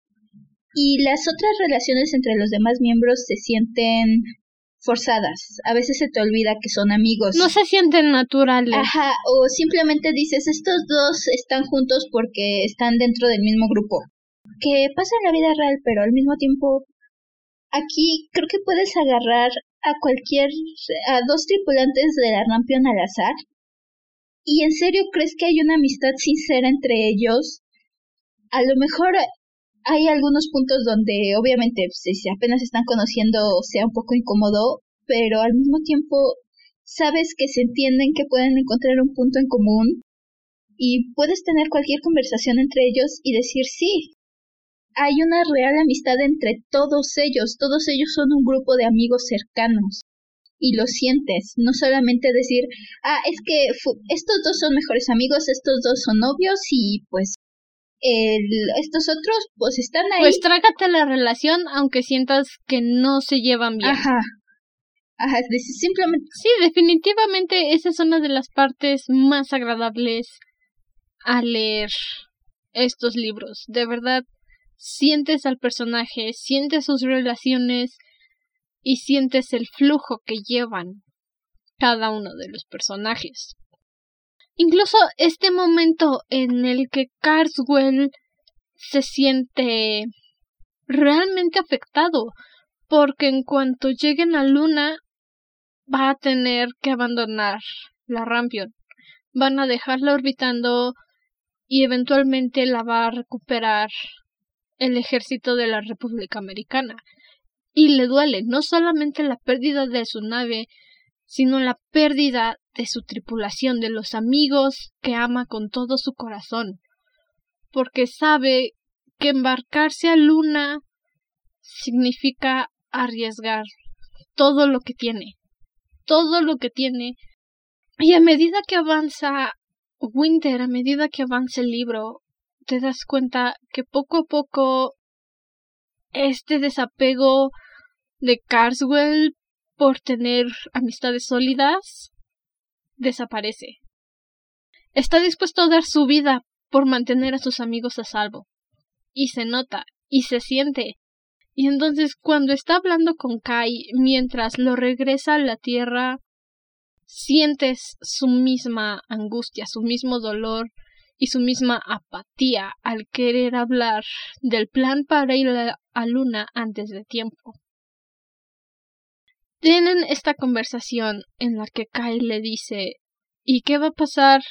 y las otras relaciones entre los demás miembros se sienten forzadas. A veces se te olvida que son amigos. No se sienten naturales. Ajá, o simplemente dices, estos dos están juntos porque están dentro del mismo grupo. Que pasa en la vida real, pero al mismo tiempo, aquí creo que puedes agarrar a cualquier, a dos tripulantes de la Rampion al azar ¿Y en serio crees que hay una amistad sincera entre ellos? A lo mejor hay algunos puntos donde obviamente si apenas están conociendo sea un poco incómodo, pero al mismo tiempo sabes que se entienden que pueden encontrar un punto en común y puedes tener cualquier conversación entre ellos y decir sí, hay una real amistad entre todos ellos. Todos ellos son un grupo de amigos cercanos. Y lo sientes, no solamente decir, ah, es que estos dos son mejores amigos, estos dos son novios y pues el, estos otros pues están ahí. Pues trágate la relación aunque sientas que no se llevan bien. Ajá. Ajá, simplemente. Sí, definitivamente esa es una de las partes más agradables a leer estos libros. De verdad, sientes al personaje, sientes sus relaciones y sientes el flujo que llevan cada uno de los personajes. Incluso este momento en el que Carswell se siente realmente afectado, porque en cuanto lleguen a Luna va a tener que abandonar la Rampion. Van a dejarla orbitando y eventualmente la va a recuperar el ejército de la República Americana. Y le duele no solamente la pérdida de su nave, sino la pérdida de su tripulación, de los amigos que ama con todo su corazón, porque sabe que embarcarse a Luna significa arriesgar todo lo que tiene, todo lo que tiene. Y a medida que avanza Winter, a medida que avanza el libro, te das cuenta que poco a poco este desapego de Carswell por tener amistades sólidas desaparece. Está dispuesto a dar su vida por mantener a sus amigos a salvo. Y se nota, y se siente. Y entonces cuando está hablando con Kai mientras lo regresa a la tierra, sientes su misma angustia, su mismo dolor, y su misma apatía al querer hablar del plan para ir a Luna antes de tiempo. Tienen esta conversación en la que Kai le dice ¿Y qué va a pasar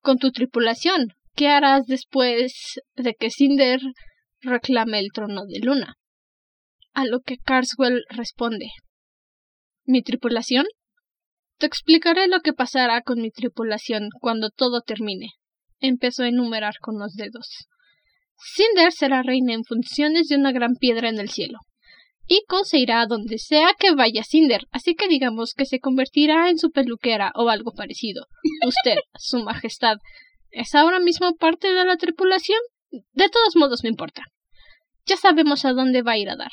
con tu tripulación? ¿Qué harás después de que Cinder reclame el trono de Luna? A lo que Carswell responde ¿Mi tripulación? Te explicaré lo que pasará con mi tripulación cuando todo termine empezó a enumerar con los dedos. Cinder será reina en funciones de una gran piedra en el cielo. Ico se irá a donde sea que vaya Cinder, así que digamos que se convertirá en su peluquera o algo parecido. Usted, su majestad, ¿es ahora mismo parte de la tripulación? De todos modos no importa. Ya sabemos a dónde va a ir a dar.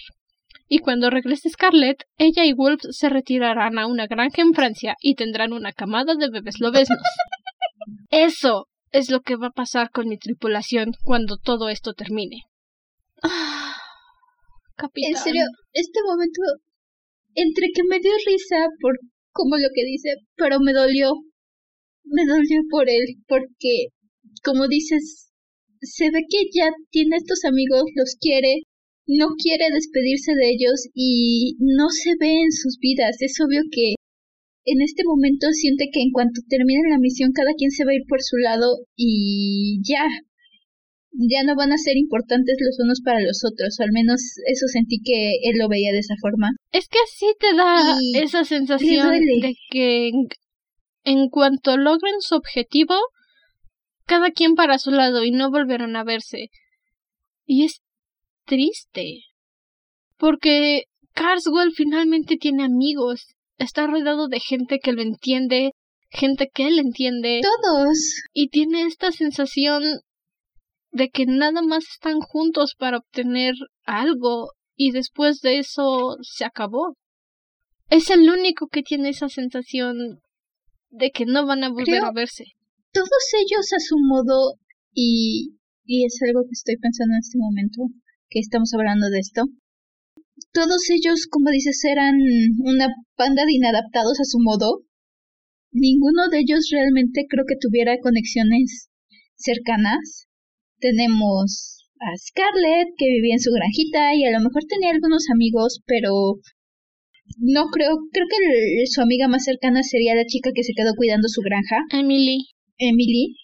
Y cuando regrese Scarlett, ella y Wolf se retirarán a una granja en Francia y tendrán una camada de bebés lobesnos. Eso es lo que va a pasar con mi tripulación cuando todo esto termine. Ah, capitán. En serio, este momento, entre que me dio risa por como lo que dice, pero me dolió. Me dolió por él, porque, como dices, se ve que ya tiene estos amigos, los quiere, no quiere despedirse de ellos y no se ve en sus vidas. Es obvio que en este momento siente que en cuanto termine la misión cada quien se va a ir por su lado y ya, ya no van a ser importantes los unos para los otros, o al menos eso sentí que él lo veía de esa forma. Es que así te da esa sensación de que en, cuanto logren su objetivo, cada quien para su lado y no volverán a verse. Y es triste, porque Carswell finalmente tiene amigos está rodeado de gente que lo entiende, gente que él entiende. Todos. Y tiene esta sensación de que nada más están juntos para obtener algo y después de eso se acabó. Es el único que tiene esa sensación de que no van a volver a verse. Todos ellos a su modo y, y es algo que estoy pensando en este momento que estamos hablando de esto todos ellos, como dices, eran una banda de inadaptados a su modo. Ninguno de ellos realmente creo que tuviera conexiones cercanas. Tenemos a Scarlett, que vivía en su granjita y a lo mejor tenía algunos amigos, pero no creo, creo que su amiga más cercana sería la chica que se quedó cuidando su granja. Emily. Emily.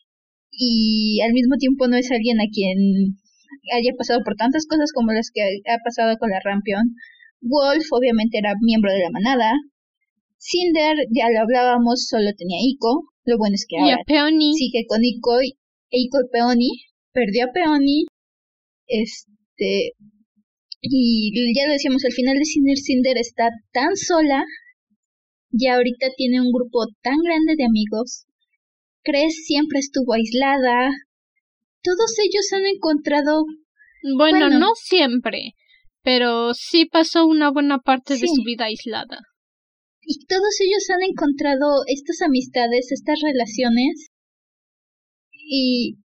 Y al mismo tiempo no es alguien a quien haya pasado por tantas cosas como las que ha pasado con la Rampion. Wolf obviamente era miembro de la manada. Cinder, ya lo hablábamos, solo tenía Ico. Lo bueno es que ahora sigue con Ico, y, Ico y Peony. Perdió a Peony. Este, Este, y ya lo decíamos, al final de Cinder Cinder está tan sola, ya ahorita tiene un grupo tan grande de amigos. Cres siempre estuvo aislada. Todos ellos han encontrado. Bueno, no siempre, pero sí pasó una buena parte de su vida aislada. Y todos ellos han encontrado estas amistades, estas relaciones. Y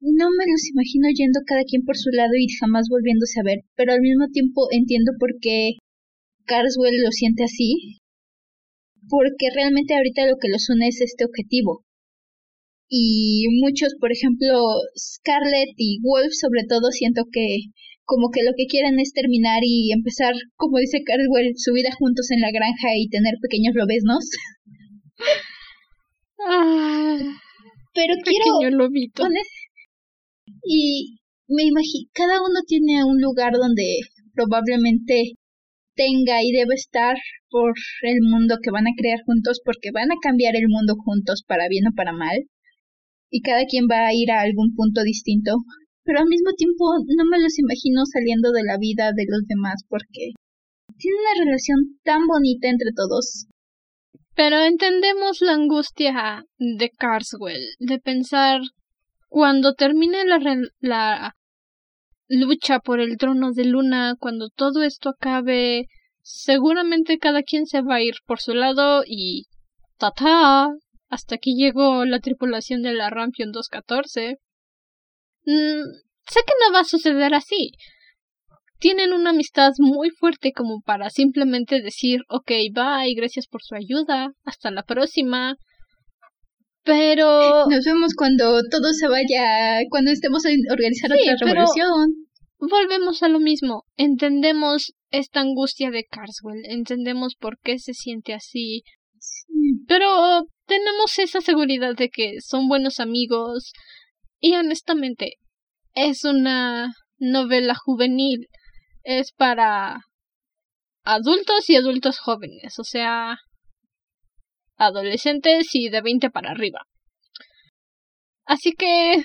no me los imagino yendo cada quien por su lado y jamás volviéndose a ver, pero al mismo tiempo entiendo por qué Carswell lo siente así, porque realmente ahorita lo que los une es este objetivo. Y muchos, por ejemplo, Scarlett y Wolf sobre todo, siento que como que lo que quieren es terminar y empezar, como dice Carswell, su vida juntos en la granja y tener pequeños lobesnos. Ah, pero quiero lobito. Y me imagino, cada uno tiene un lugar donde probablemente tenga y debe estar por el mundo que van a crear juntos, porque van a cambiar el mundo juntos para bien o para mal. Y cada quien va a ir a algún punto distinto. Pero al mismo tiempo no me los imagino saliendo de la vida de los demás porque tiene una relación tan bonita entre todos. Pero entendemos la angustia de Carswell de pensar cuando termine la, la lucha por el trono de Luna, cuando todo esto acabe, seguramente cada quien se va a ir por su lado y ¡tata! Hasta aquí llegó la tripulación de la Rampion 214. Mm, sé que no va a suceder así. Tienen una amistad muy fuerte como para simplemente decir, ok, bye, gracias por su ayuda, hasta la próxima. Pero. Nos vemos cuando todo se vaya, cuando estemos a organizar otra revolución. Volvemos a lo mismo. Entendemos esta angustia de Carswell. Entendemos por qué se siente así. Pero tenemos esa seguridad de que son buenos amigos. Y honestamente, es una novela juvenil. Es para adultos y adultos jóvenes. O sea, adolescentes y de 20 para arriba. Así que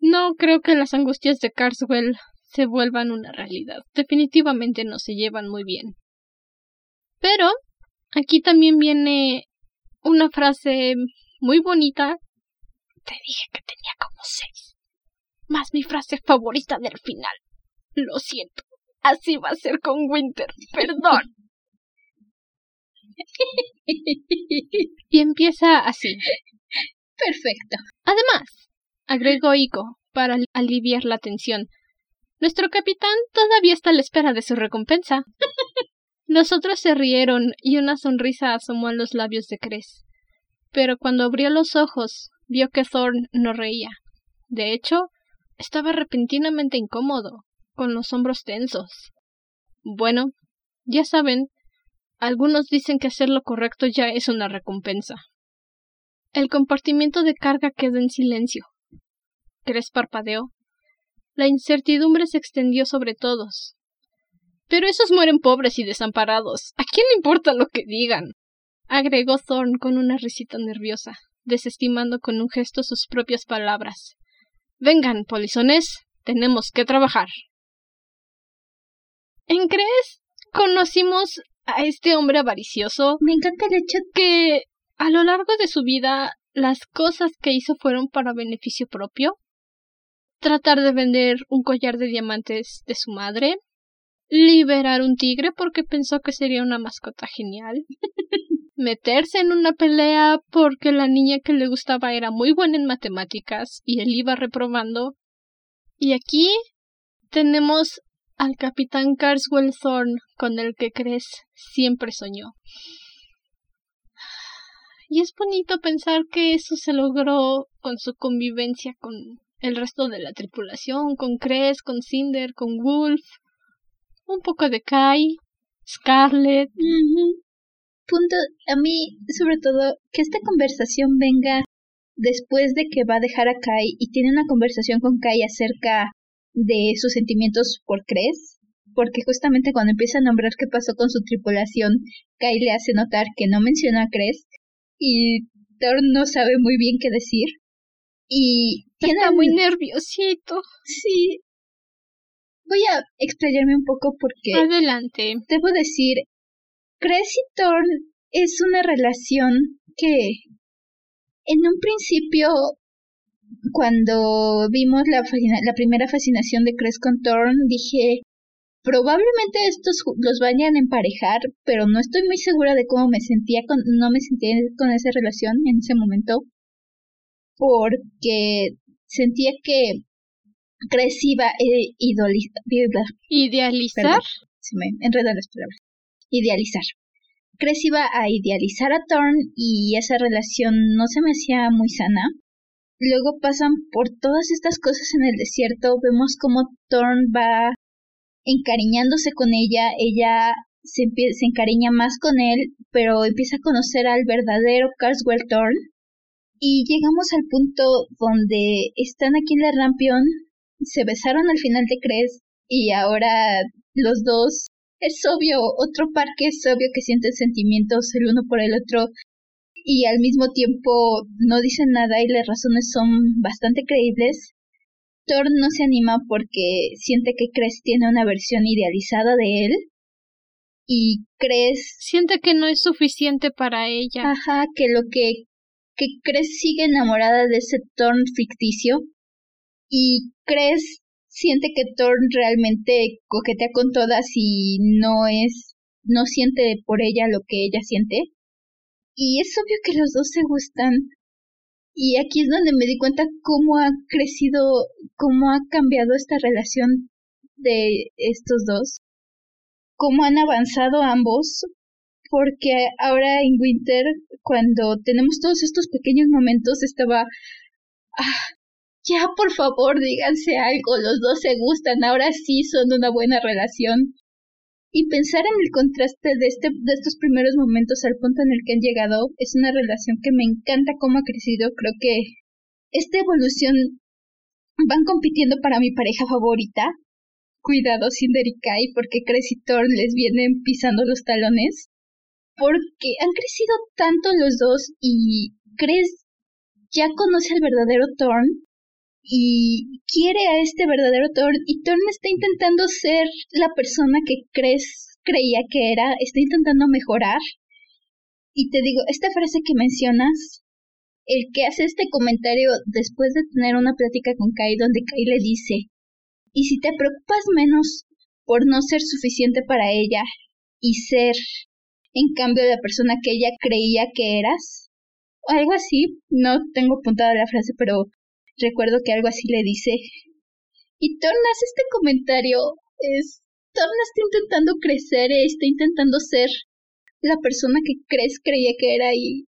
no creo que las angustias de Carswell se vuelvan una realidad. Definitivamente no se llevan muy bien. Pero aquí también viene una frase muy bonita. Te dije que tenía como seis. Más mi frase favorita del final. Lo siento. Así va a ser con Winter. Perdón. y empieza así. Perfecto. Además, agregó Ico, para aliviar la tensión, nuestro capitán todavía está a la espera de su recompensa. Los otros se rieron y una sonrisa asomó a los labios de Cres. Pero cuando abrió los ojos, vio que Thorn no reía. De hecho, estaba repentinamente incómodo, con los hombros tensos. Bueno, ya saben, algunos dicen que hacer lo correcto ya es una recompensa. El compartimiento de carga quedó en silencio. Cres parpadeó. La incertidumbre se extendió sobre todos. Pero esos mueren pobres y desamparados. ¿A quién le importa lo que digan? agregó Thorn con una risita nerviosa, desestimando con un gesto sus propias palabras. Vengan, polizones, tenemos que trabajar. En Cres conocimos a este hombre avaricioso. Me encanta el hecho que a lo largo de su vida las cosas que hizo fueron para beneficio propio. Tratar de vender un collar de diamantes de su madre. Liberar un tigre porque pensó que sería una mascota genial. Meterse en una pelea porque la niña que le gustaba era muy buena en matemáticas y él iba reprobando. Y aquí tenemos al capitán Carswell Thorne con el que crees siempre soñó. Y es bonito pensar que eso se logró con su convivencia con el resto de la tripulación, con Cres, con Cinder, con Wolf, un poco de Kai, Scarlett. Punto, a mí, sobre todo, que esta conversación venga después de que va a dejar a Kai y tiene una conversación con Kai acerca de sus sentimientos por Cres, porque justamente cuando empieza a nombrar qué pasó con su tripulación, Kai le hace notar que no menciona a Cres y Thor no sabe muy bien qué decir. Y tiene muy nerviosito. Sí. Voy a explayarme un poco porque... Adelante. Debo decir, Cress y Thorn es una relación que en un principio cuando vimos la, la primera fascinación de Cress con Thorn, dije, probablemente estos los vayan a emparejar, pero no estoy muy segura de cómo me sentía con, no me sentía con esa relación en ese momento, porque sentía que Cress iba a idealizar. se me enredan las palabras. Idealizar. Cress iba a idealizar a Thorn y esa relación no se me hacía muy sana. Luego pasan por todas estas cosas en el desierto, vemos cómo Thorn va encariñándose con ella, ella se, se encariña más con él, pero empieza a conocer al verdadero Carswell Thorn. Y llegamos al punto donde están aquí en la Rampion, se besaron al final de Cres y ahora los dos es obvio, otro parque es obvio que sienten sentimientos el uno por el otro y al mismo tiempo no dicen nada y las razones son bastante creíbles. Thor no se anima porque siente que Cres tiene una versión idealizada de él y Cres siente que no es suficiente para ella. Ajá, que lo que que Cres sigue enamorada de ese Thorn ficticio y Cres siente que Thorn realmente coquetea con todas y no es no siente por ella lo que ella siente y es obvio que los dos se gustan. Y aquí es donde me di cuenta cómo ha crecido, cómo ha cambiado esta relación de estos dos. Cómo han avanzado ambos. Porque ahora en Winter, cuando tenemos todos estos pequeños momentos, estaba... Ah, ya, por favor, díganse algo, los dos se gustan, ahora sí son una buena relación y pensar en el contraste de, este, de estos primeros momentos al punto en el que han llegado es una relación que me encanta cómo ha crecido. Creo que esta evolución van compitiendo para mi pareja favorita. Cuidado, Cinder y Kai, porque Cres y Thorn les vienen pisando los talones. Porque han crecido tanto los dos y Cres ya conoce al verdadero Thorn y quiere a este verdadero Thorn y Thorn está intentando ser la persona que crees creía que era, está intentando mejorar. Y te digo, esta frase que mencionas, el que hace este comentario después de tener una plática con Kai donde Kai le dice, y si te preocupas menos por no ser suficiente para ella y ser en cambio la persona que ella creía que eras, o algo así, no tengo apuntada la frase, pero Recuerdo que algo así le dice. Y Tornas, este comentario es... Tornas está intentando crecer, está intentando ser la persona que crees creía que era y...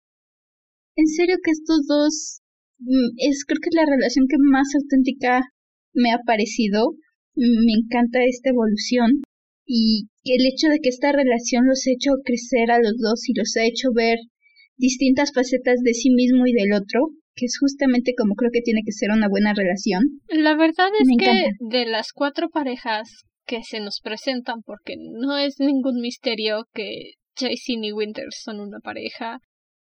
En serio que estos dos... Mm, es creo que es la relación que más auténtica me ha parecido. Me encanta esta evolución y el hecho de que esta relación los ha hecho crecer a los dos y los ha hecho ver distintas facetas de sí mismo y del otro, que es justamente como creo que tiene que ser una buena relación. La verdad es que de las cuatro parejas que se nos presentan, porque no es ningún misterio que Jason y Winter son una pareja,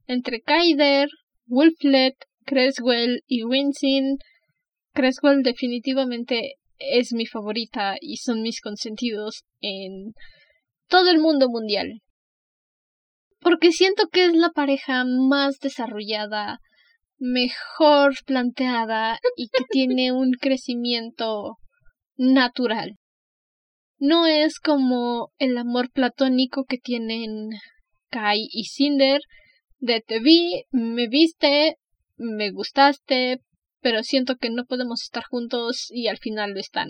entre Kaider, Wolflet, Creswell y Winston, Creswell definitivamente es mi favorita y son mis consentidos en todo el mundo mundial. Porque siento que es la pareja más desarrollada, mejor planteada y que tiene un crecimiento natural. No es como el amor platónico que tienen Kai y Cinder de te vi, me viste, me gustaste, pero siento que no podemos estar juntos y al final lo están.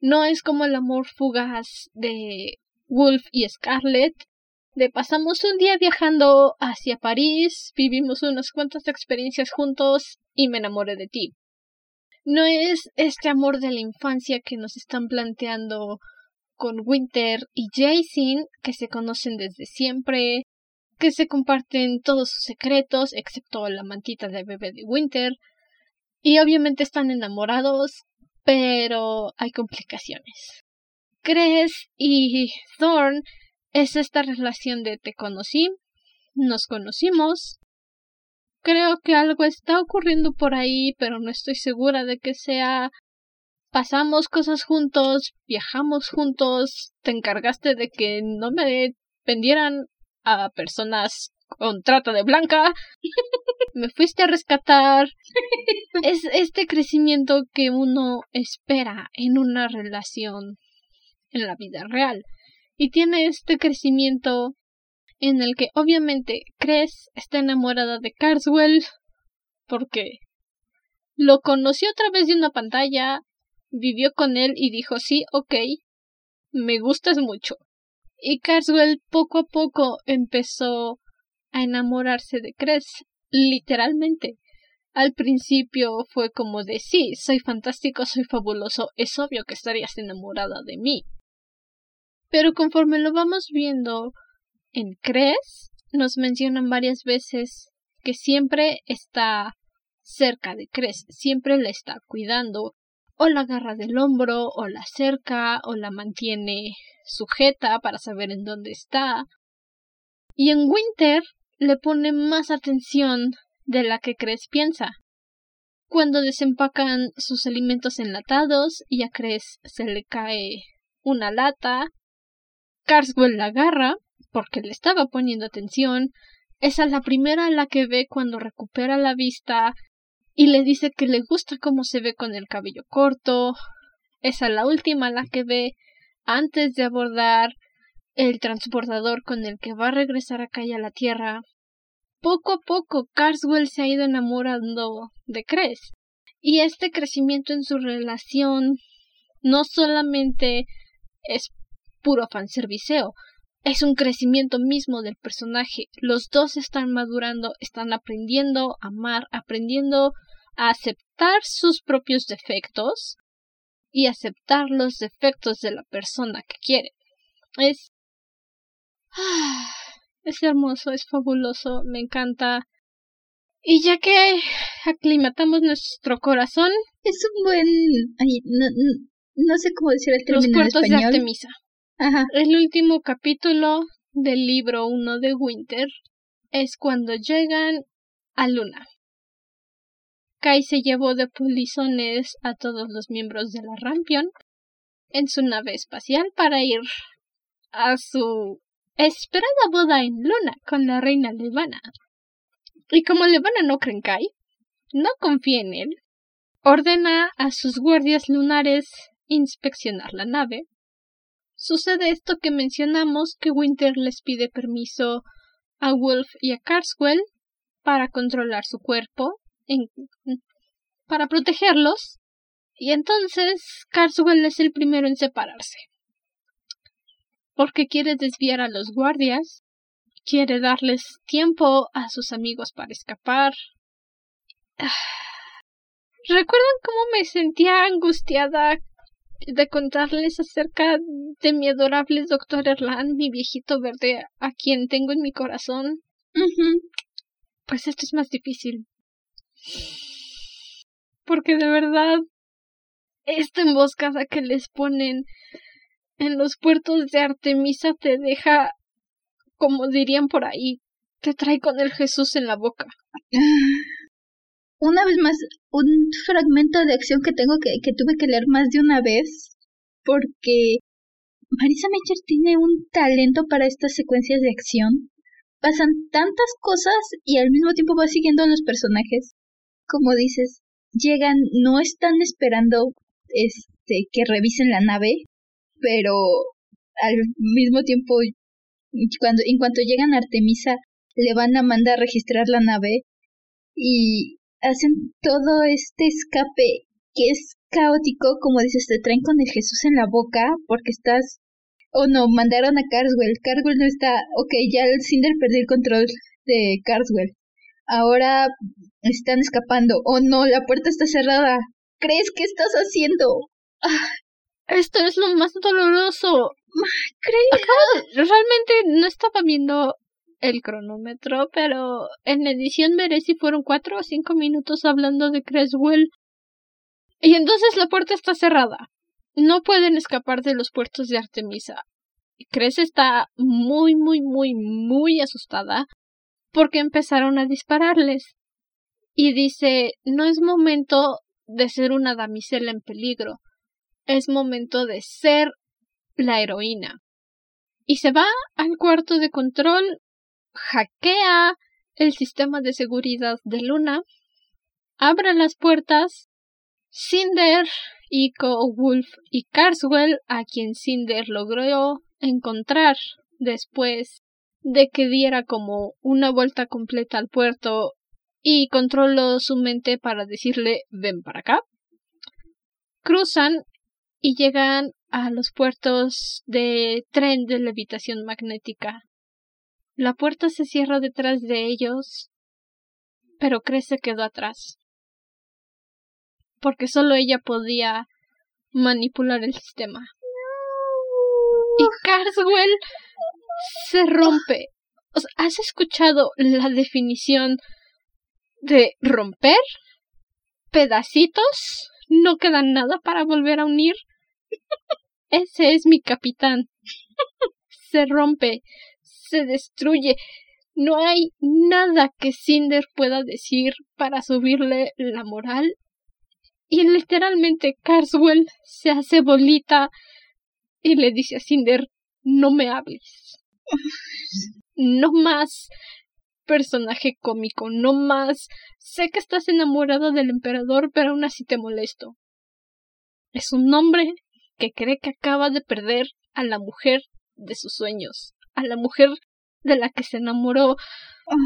No es como el amor fugaz de Wolf y Scarlett, de pasamos un día viajando hacia París, vivimos unas cuantas experiencias juntos y me enamoré de ti. No es este amor de la infancia que nos están planteando con Winter y Jason, que se conocen desde siempre, que se comparten todos sus secretos, excepto la mantita de bebé de Winter, y obviamente están enamorados, pero hay complicaciones. Cres y Thorn es esta relación de te conocí, nos conocimos. Creo que algo está ocurriendo por ahí, pero no estoy segura de que sea pasamos cosas juntos, viajamos juntos, te encargaste de que no me vendieran a personas con trata de blanca, me fuiste a rescatar. Es este crecimiento que uno espera en una relación en la vida real. Y tiene este crecimiento en el que obviamente Cres está enamorada de Carswell porque lo conoció a través de una pantalla, vivió con él y dijo sí, ok, me gustas mucho. Y Carswell poco a poco empezó a enamorarse de Cres, literalmente. Al principio fue como de sí, soy fantástico, soy fabuloso, es obvio que estarías enamorada de mí. Pero conforme lo vamos viendo en Cres, nos mencionan varias veces que siempre está cerca de Cres, siempre la está cuidando, o la agarra del hombro, o la cerca, o la mantiene sujeta para saber en dónde está. Y en Winter le pone más atención de la que Cres piensa. Cuando desempacan sus alimentos enlatados y a Cres se le cae una lata, Carswell la agarra porque le estaba poniendo atención. Esa es la primera a la que ve cuando recupera la vista y le dice que le gusta cómo se ve con el cabello corto. Esa es la última a la que ve antes de abordar el transportador con el que va a regresar acá y a la Tierra. Poco a poco, Carswell se ha ido enamorando de Cres. Y este crecimiento en su relación no solamente es puro fanserviceo, es un crecimiento mismo del personaje. Los dos están madurando, están aprendiendo a amar, aprendiendo a aceptar sus propios defectos y aceptar los defectos de la persona que quiere. Es es hermoso, es fabuloso, me encanta. Y ya que aclimatamos nuestro corazón, es un buen no, sé cómo decir el término Los puertos de Artemisa. El último capítulo del libro 1 de Winter es cuando llegan a Luna. Kai se llevó de polizones a todos los miembros de la Rampion en su nave espacial para ir a su esperada boda en Luna con la reina Levana. Y como Levana no cree en Kai, no confía en él, ordena a sus guardias lunares inspeccionar la nave. Sucede esto que mencionamos que Winter les pide permiso a Wolf y a Carswell para controlar su cuerpo para protegerlos. Y entonces Carswell es el primero en separarse. Porque quiere desviar a los guardias, quiere darles tiempo a sus amigos para escapar. ¿Recuerdan cómo me sentía angustiada de contarles acerca de mi adorable doctor Erland, mi viejito verde, a quien tengo en mi corazón? Pues esto es más difícil porque de verdad esta emboscada que les ponen en los puertos de Artemisa te deja, como dirían por ahí, te trae con el Jesús en la boca. Una vez más, un fragmento de acción que tengo que, que tuve que leer más de una vez, porque Marisa Mecher tiene un talento para estas secuencias de acción. Pasan tantas cosas y al mismo tiempo va siguiendo a los personajes. Como dices, llegan, no están esperando este que revisen la nave, pero al mismo tiempo cuando en cuanto llegan a Artemisa le van a mandar a registrar la nave y hacen todo este escape que es caótico, como dices, te traen con el Jesús en la boca porque estás o no, mandaron a Carswell, Carswell no está, ok, ya el Cinder perdió el control de Carswell. Ahora están escapando. Oh no, la puerta está cerrada. ¿Crees que estás haciendo? Ah, esto es lo más doloroso. ¿Crees? realmente no estaba viendo el cronómetro, pero en edición veré fueron cuatro o cinco minutos hablando de Creswell. Y entonces la puerta está cerrada. No pueden escapar de los puertos de Artemisa. Cres está muy, muy, muy, muy asustada porque empezaron a dispararles y dice no es momento de ser una damisela en peligro, es momento de ser la heroína. Y se va al cuarto de control, hackea el sistema de seguridad de Luna, abre las puertas, Cinder, Ico, Wolf y Carswell, a quien Cinder logró encontrar después de que diera como una vuelta completa al puerto y controló su mente para decirle ven para acá. Cruzan y llegan a los puertos de tren de levitación magnética. La puerta se cierra detrás de ellos, pero Cres se quedó atrás. Porque solo ella podía manipular el sistema. Y Carswell se rompe. ¿Has escuchado la definición de romper? ¿Pedacitos? ¿No queda nada para volver a unir? Ese es mi capitán. Se rompe, se destruye. No hay nada que Cinder pueda decir para subirle la moral. Y literalmente Carswell se hace bolita y le dice a Cinder, no me hables. No más personaje cómico, no más sé que estás enamorado del emperador, pero aún así te molesto. Es un hombre que cree que acaba de perder a la mujer de sus sueños, a la mujer de la que se enamoró. Ah.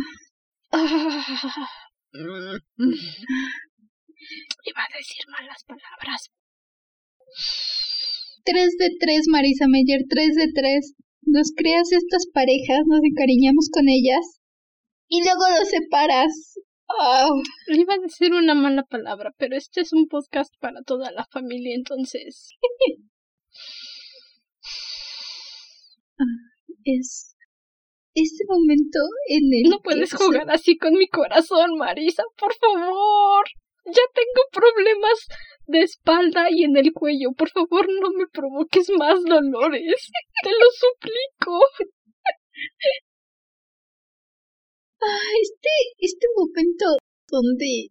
Iba a decir malas palabras. Tres de tres, Marisa Meyer, tres de tres. Nos creas estas parejas, nos encariñamos con ellas y luego los separas. Oh. Iba a decir una mala palabra, pero este es un podcast para toda la familia, entonces. es este momento en el. No puedes jugar así con mi corazón, Marisa, por favor. Ya tengo problemas de espalda y en el cuello. Por favor, no me provoques más dolores. Te lo suplico. Ah, este, este momento donde,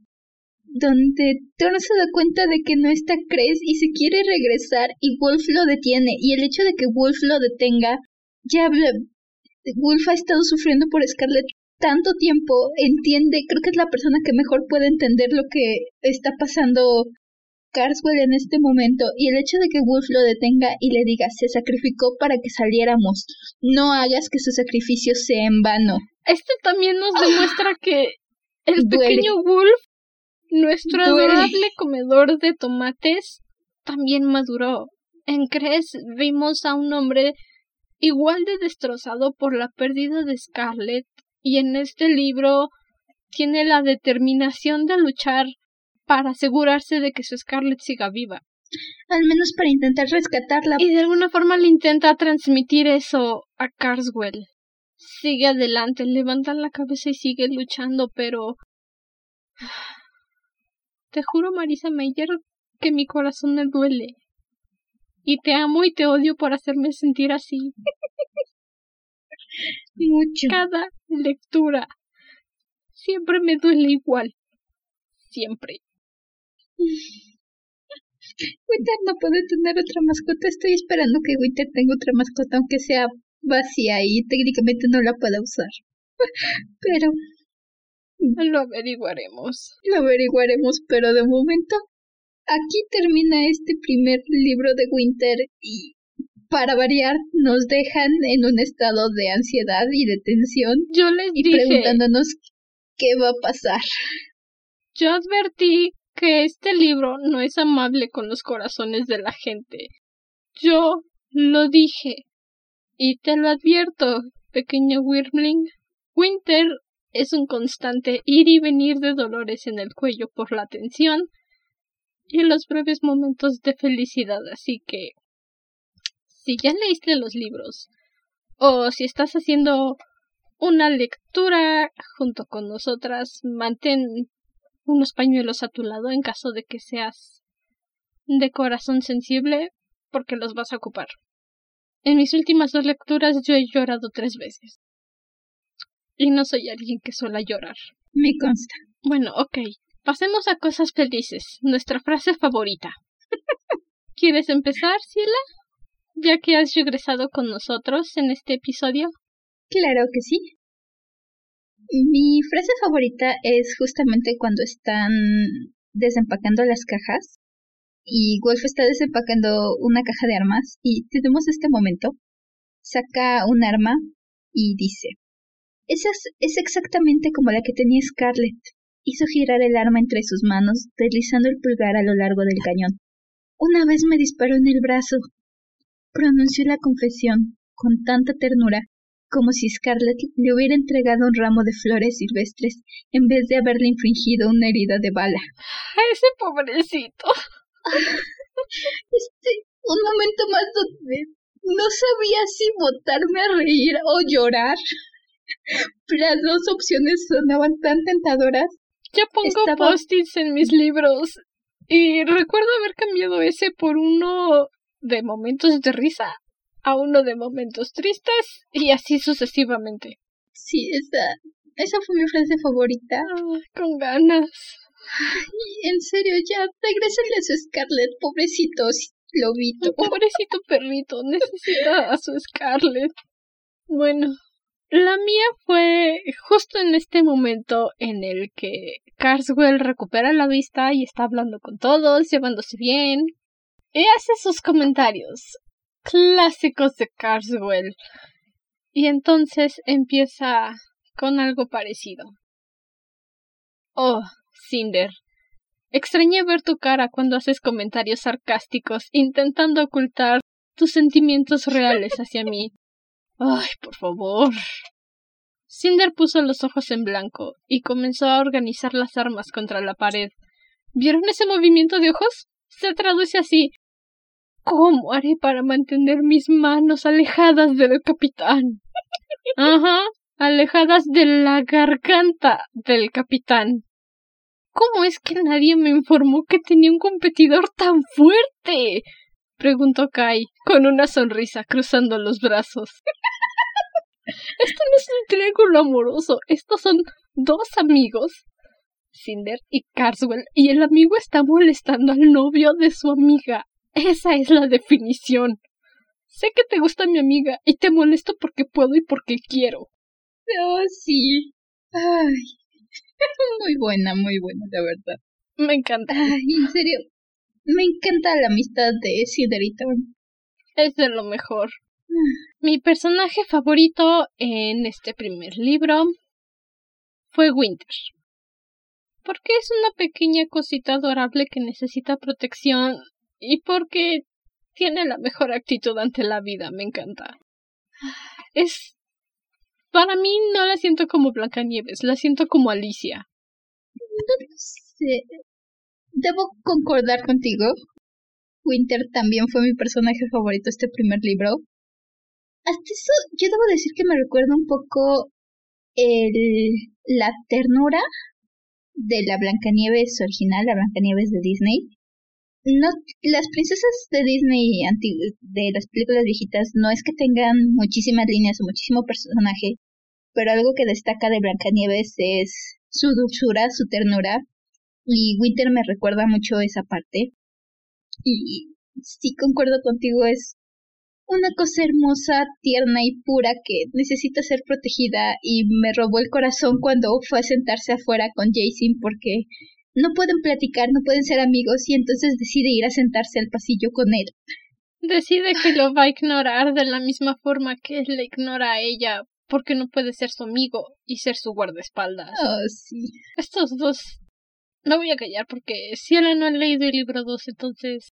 donde Thor se da cuenta de que no está Cres y se quiere regresar y Wolf lo detiene. Y el hecho de que Wolf lo detenga, ya Wolf ha estado sufriendo por Scarlett tanto tiempo, entiende, creo que es la persona que mejor puede entender lo que está pasando Carswell en este momento y el hecho de que Wolf lo detenga y le diga se sacrificó para que saliéramos, no hagas que su sacrificio sea en vano. Esto también nos demuestra que el pequeño Wolf, nuestro adorable comedor de tomates, también maduró. En Cres vimos a un hombre igual de destrozado por la pérdida de Scarlett y en este libro tiene la determinación de luchar para asegurarse de que su Scarlett siga viva. Al menos para intentar rescatarla. Y de alguna forma le intenta transmitir eso a Carswell. Sigue adelante, levanta la cabeza y sigue luchando, pero... Te juro, Marisa Meyer, que mi corazón me duele. Y te amo y te odio por hacerme sentir así. Mucho. Cada lectura siempre me duele igual. Siempre. Winter no puede tener otra mascota. Estoy esperando que Winter tenga otra mascota, aunque sea vacía y técnicamente no la pueda usar. Pero. Lo averiguaremos. Lo averiguaremos, pero de momento. Aquí termina este primer libro de Winter y para variar, nos dejan en un estado de ansiedad y de tensión. Yo les y preguntándonos qué va a pasar. Yo advertí que este libro no es amable con los corazones de la gente. Yo lo dije. Y te lo advierto, pequeño Wyrmling. Winter es un constante ir y venir de dolores en el cuello por la tensión y los breves momentos de felicidad, así que si ya leíste los libros o si estás haciendo una lectura junto con nosotras, mantén unos pañuelos a tu lado en caso de que seas de corazón sensible porque los vas a ocupar. En mis últimas dos lecturas yo he llorado tres veces. Y no soy alguien que suele llorar. Me consta. Bueno, ok. Pasemos a cosas felices. Nuestra frase favorita. ¿Quieres empezar, Ciela? Ya que has regresado con nosotros en este episodio. Claro que sí. Mi frase favorita es justamente cuando están desempacando las cajas y Wolf está desempacando una caja de armas y tenemos este momento. Saca un arma y dice, esa es, exactamente como la que tenía Scarlett. Hizo girar el arma entre sus manos, deslizando el pulgar a lo largo del cañón. Una vez me disparó en el brazo. Pronunció la confesión con tanta ternura como si Scarlett le hubiera entregado un ramo de flores silvestres en vez de haberle infringido una herida de bala. ¡Ese pobrecito! Este, un momento más donde no sabía si botarme a reír o llorar. Las dos opciones sonaban tan tentadoras. Yo pongo post-its en mis libros y recuerdo haber cambiado ese por uno de momentos de risa a uno de momentos tristes y así sucesivamente. Sí, esa, esa fue mi frase favorita. con ganas. en serio, ya, regrésenle a su Scarlett, pobrecito lobito. Pobrecito perrito, necesita a su Scarlett. Bueno, la mía fue justo en este momento en el que Carswell recupera la vista y está hablando con todos, llevándose bien. Y hace sus comentarios clásicos de Carswell. Y entonces empieza con algo parecido. Oh, Cinder. Extrañé ver tu cara cuando haces comentarios sarcásticos, intentando ocultar tus sentimientos reales hacia mí. Ay, por favor. Cinder puso los ojos en blanco y comenzó a organizar las armas contra la pared. ¿Vieron ese movimiento de ojos? Se traduce así. ¿Cómo haré para mantener mis manos alejadas del capitán? Ajá, alejadas de la garganta del capitán. ¿Cómo es que nadie me informó que tenía un competidor tan fuerte? preguntó Kai, con una sonrisa, cruzando los brazos. Esto no es un triángulo amoroso, estos son dos amigos, Cinder y Carswell, y el amigo está molestando al novio de su amiga. Esa es la definición. Sé que te gusta mi amiga y te molesto porque puedo y porque quiero. Oh, sí. Ay, muy buena, muy buena, la verdad. Me encanta. Ay, en serio, me encanta la amistad de Ciderito. Es de lo mejor. Mi personaje favorito en este primer libro fue Winter. Porque es una pequeña cosita adorable que necesita protección y porque tiene la mejor actitud ante la vida, me encanta. Es para mí no la siento como Blancanieves, la siento como Alicia. No sé. Debo concordar contigo. Winter también fue mi personaje favorito este primer libro. Hasta eso, yo debo decir que me recuerda un poco el, la ternura de la Blancanieves original, la Blancanieves de Disney. No, las princesas de Disney de las películas viejitas no es que tengan muchísimas líneas o muchísimo personaje, pero algo que destaca de Blancanieves es su dulzura, su ternura, y Winter me recuerda mucho esa parte. Y sí concuerdo contigo, es una cosa hermosa, tierna y pura que necesita ser protegida y me robó el corazón cuando fue a sentarse afuera con Jason porque no pueden platicar, no pueden ser amigos y entonces decide ir a sentarse al pasillo con él. Decide que lo va a ignorar de la misma forma que él le ignora a ella porque no puede ser su amigo y ser su guardaespaldas. Oh, sí. Estos dos... No voy a callar porque Ciela no ha leído el libro 2, entonces...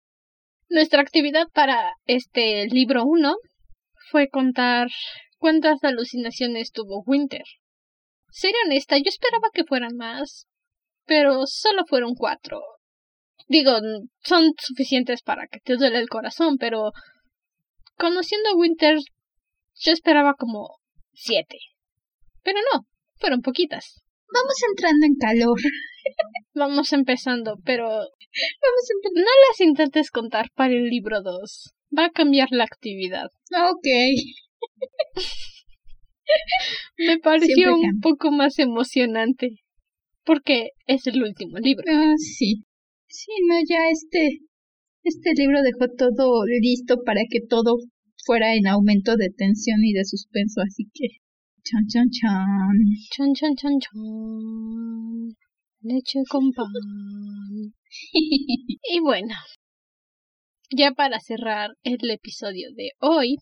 Nuestra actividad para este libro 1 fue contar cuántas alucinaciones tuvo Winter. Ser honesta, yo esperaba que fueran más, pero solo fueron cuatro. Digo, son suficientes para que te duele el corazón, pero conociendo a Winter, yo esperaba como siete. Pero no, fueron poquitas. Vamos entrando en calor. Vamos empezando, pero... Vamos No las intentes contar para el libro 2. Va a cambiar la actividad. Ok. Me pareció un poco más emocionante porque es el último libro. Ah, sí. Sí, no, ya este. Este libro dejó todo listo para que todo fuera en aumento de tensión y de suspenso, así que chan chan chan. Chan chan chan chan. Leche con pan. y bueno, ya para cerrar el episodio de hoy,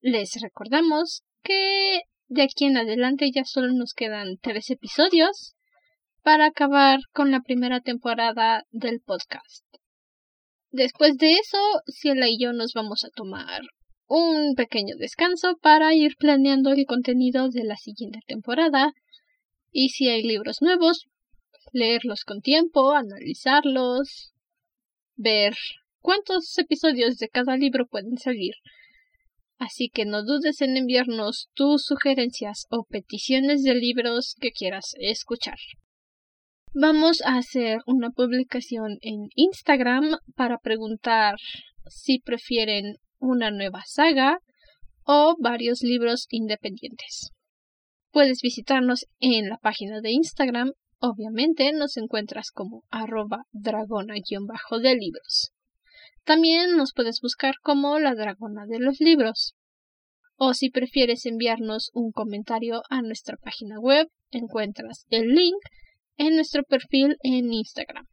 les recordamos que de aquí en adelante ya solo nos quedan tres episodios para acabar con la primera temporada del podcast. Después de eso, Ciela y yo nos vamos a tomar un pequeño descanso para ir planeando el contenido de la siguiente temporada y si hay libros nuevos, leerlos con tiempo, analizarlos, ver cuántos episodios de cada libro pueden salir. Así que no dudes en enviarnos tus sugerencias o peticiones de libros que quieras escuchar. Vamos a hacer una publicación en Instagram para preguntar si prefieren una nueva saga o varios libros independientes. Puedes visitarnos en la página de Instagram. Obviamente nos encuentras como arroba dragona-de libros. También nos puedes buscar como la dragona de los libros. O si prefieres enviarnos un comentario a nuestra página web, encuentras el link en nuestro perfil en Instagram.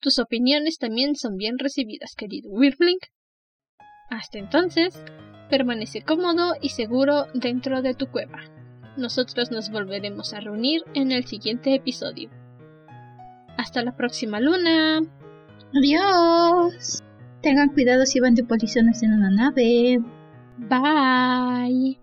Tus opiniones también son bien recibidas, querido Wirblink. Hasta entonces, permanece cómodo y seguro dentro de tu cueva. Nosotros nos volveremos a reunir en el siguiente episodio. Hasta la próxima luna. Adiós. Tengan cuidado si van de polizones en una nave. Bye.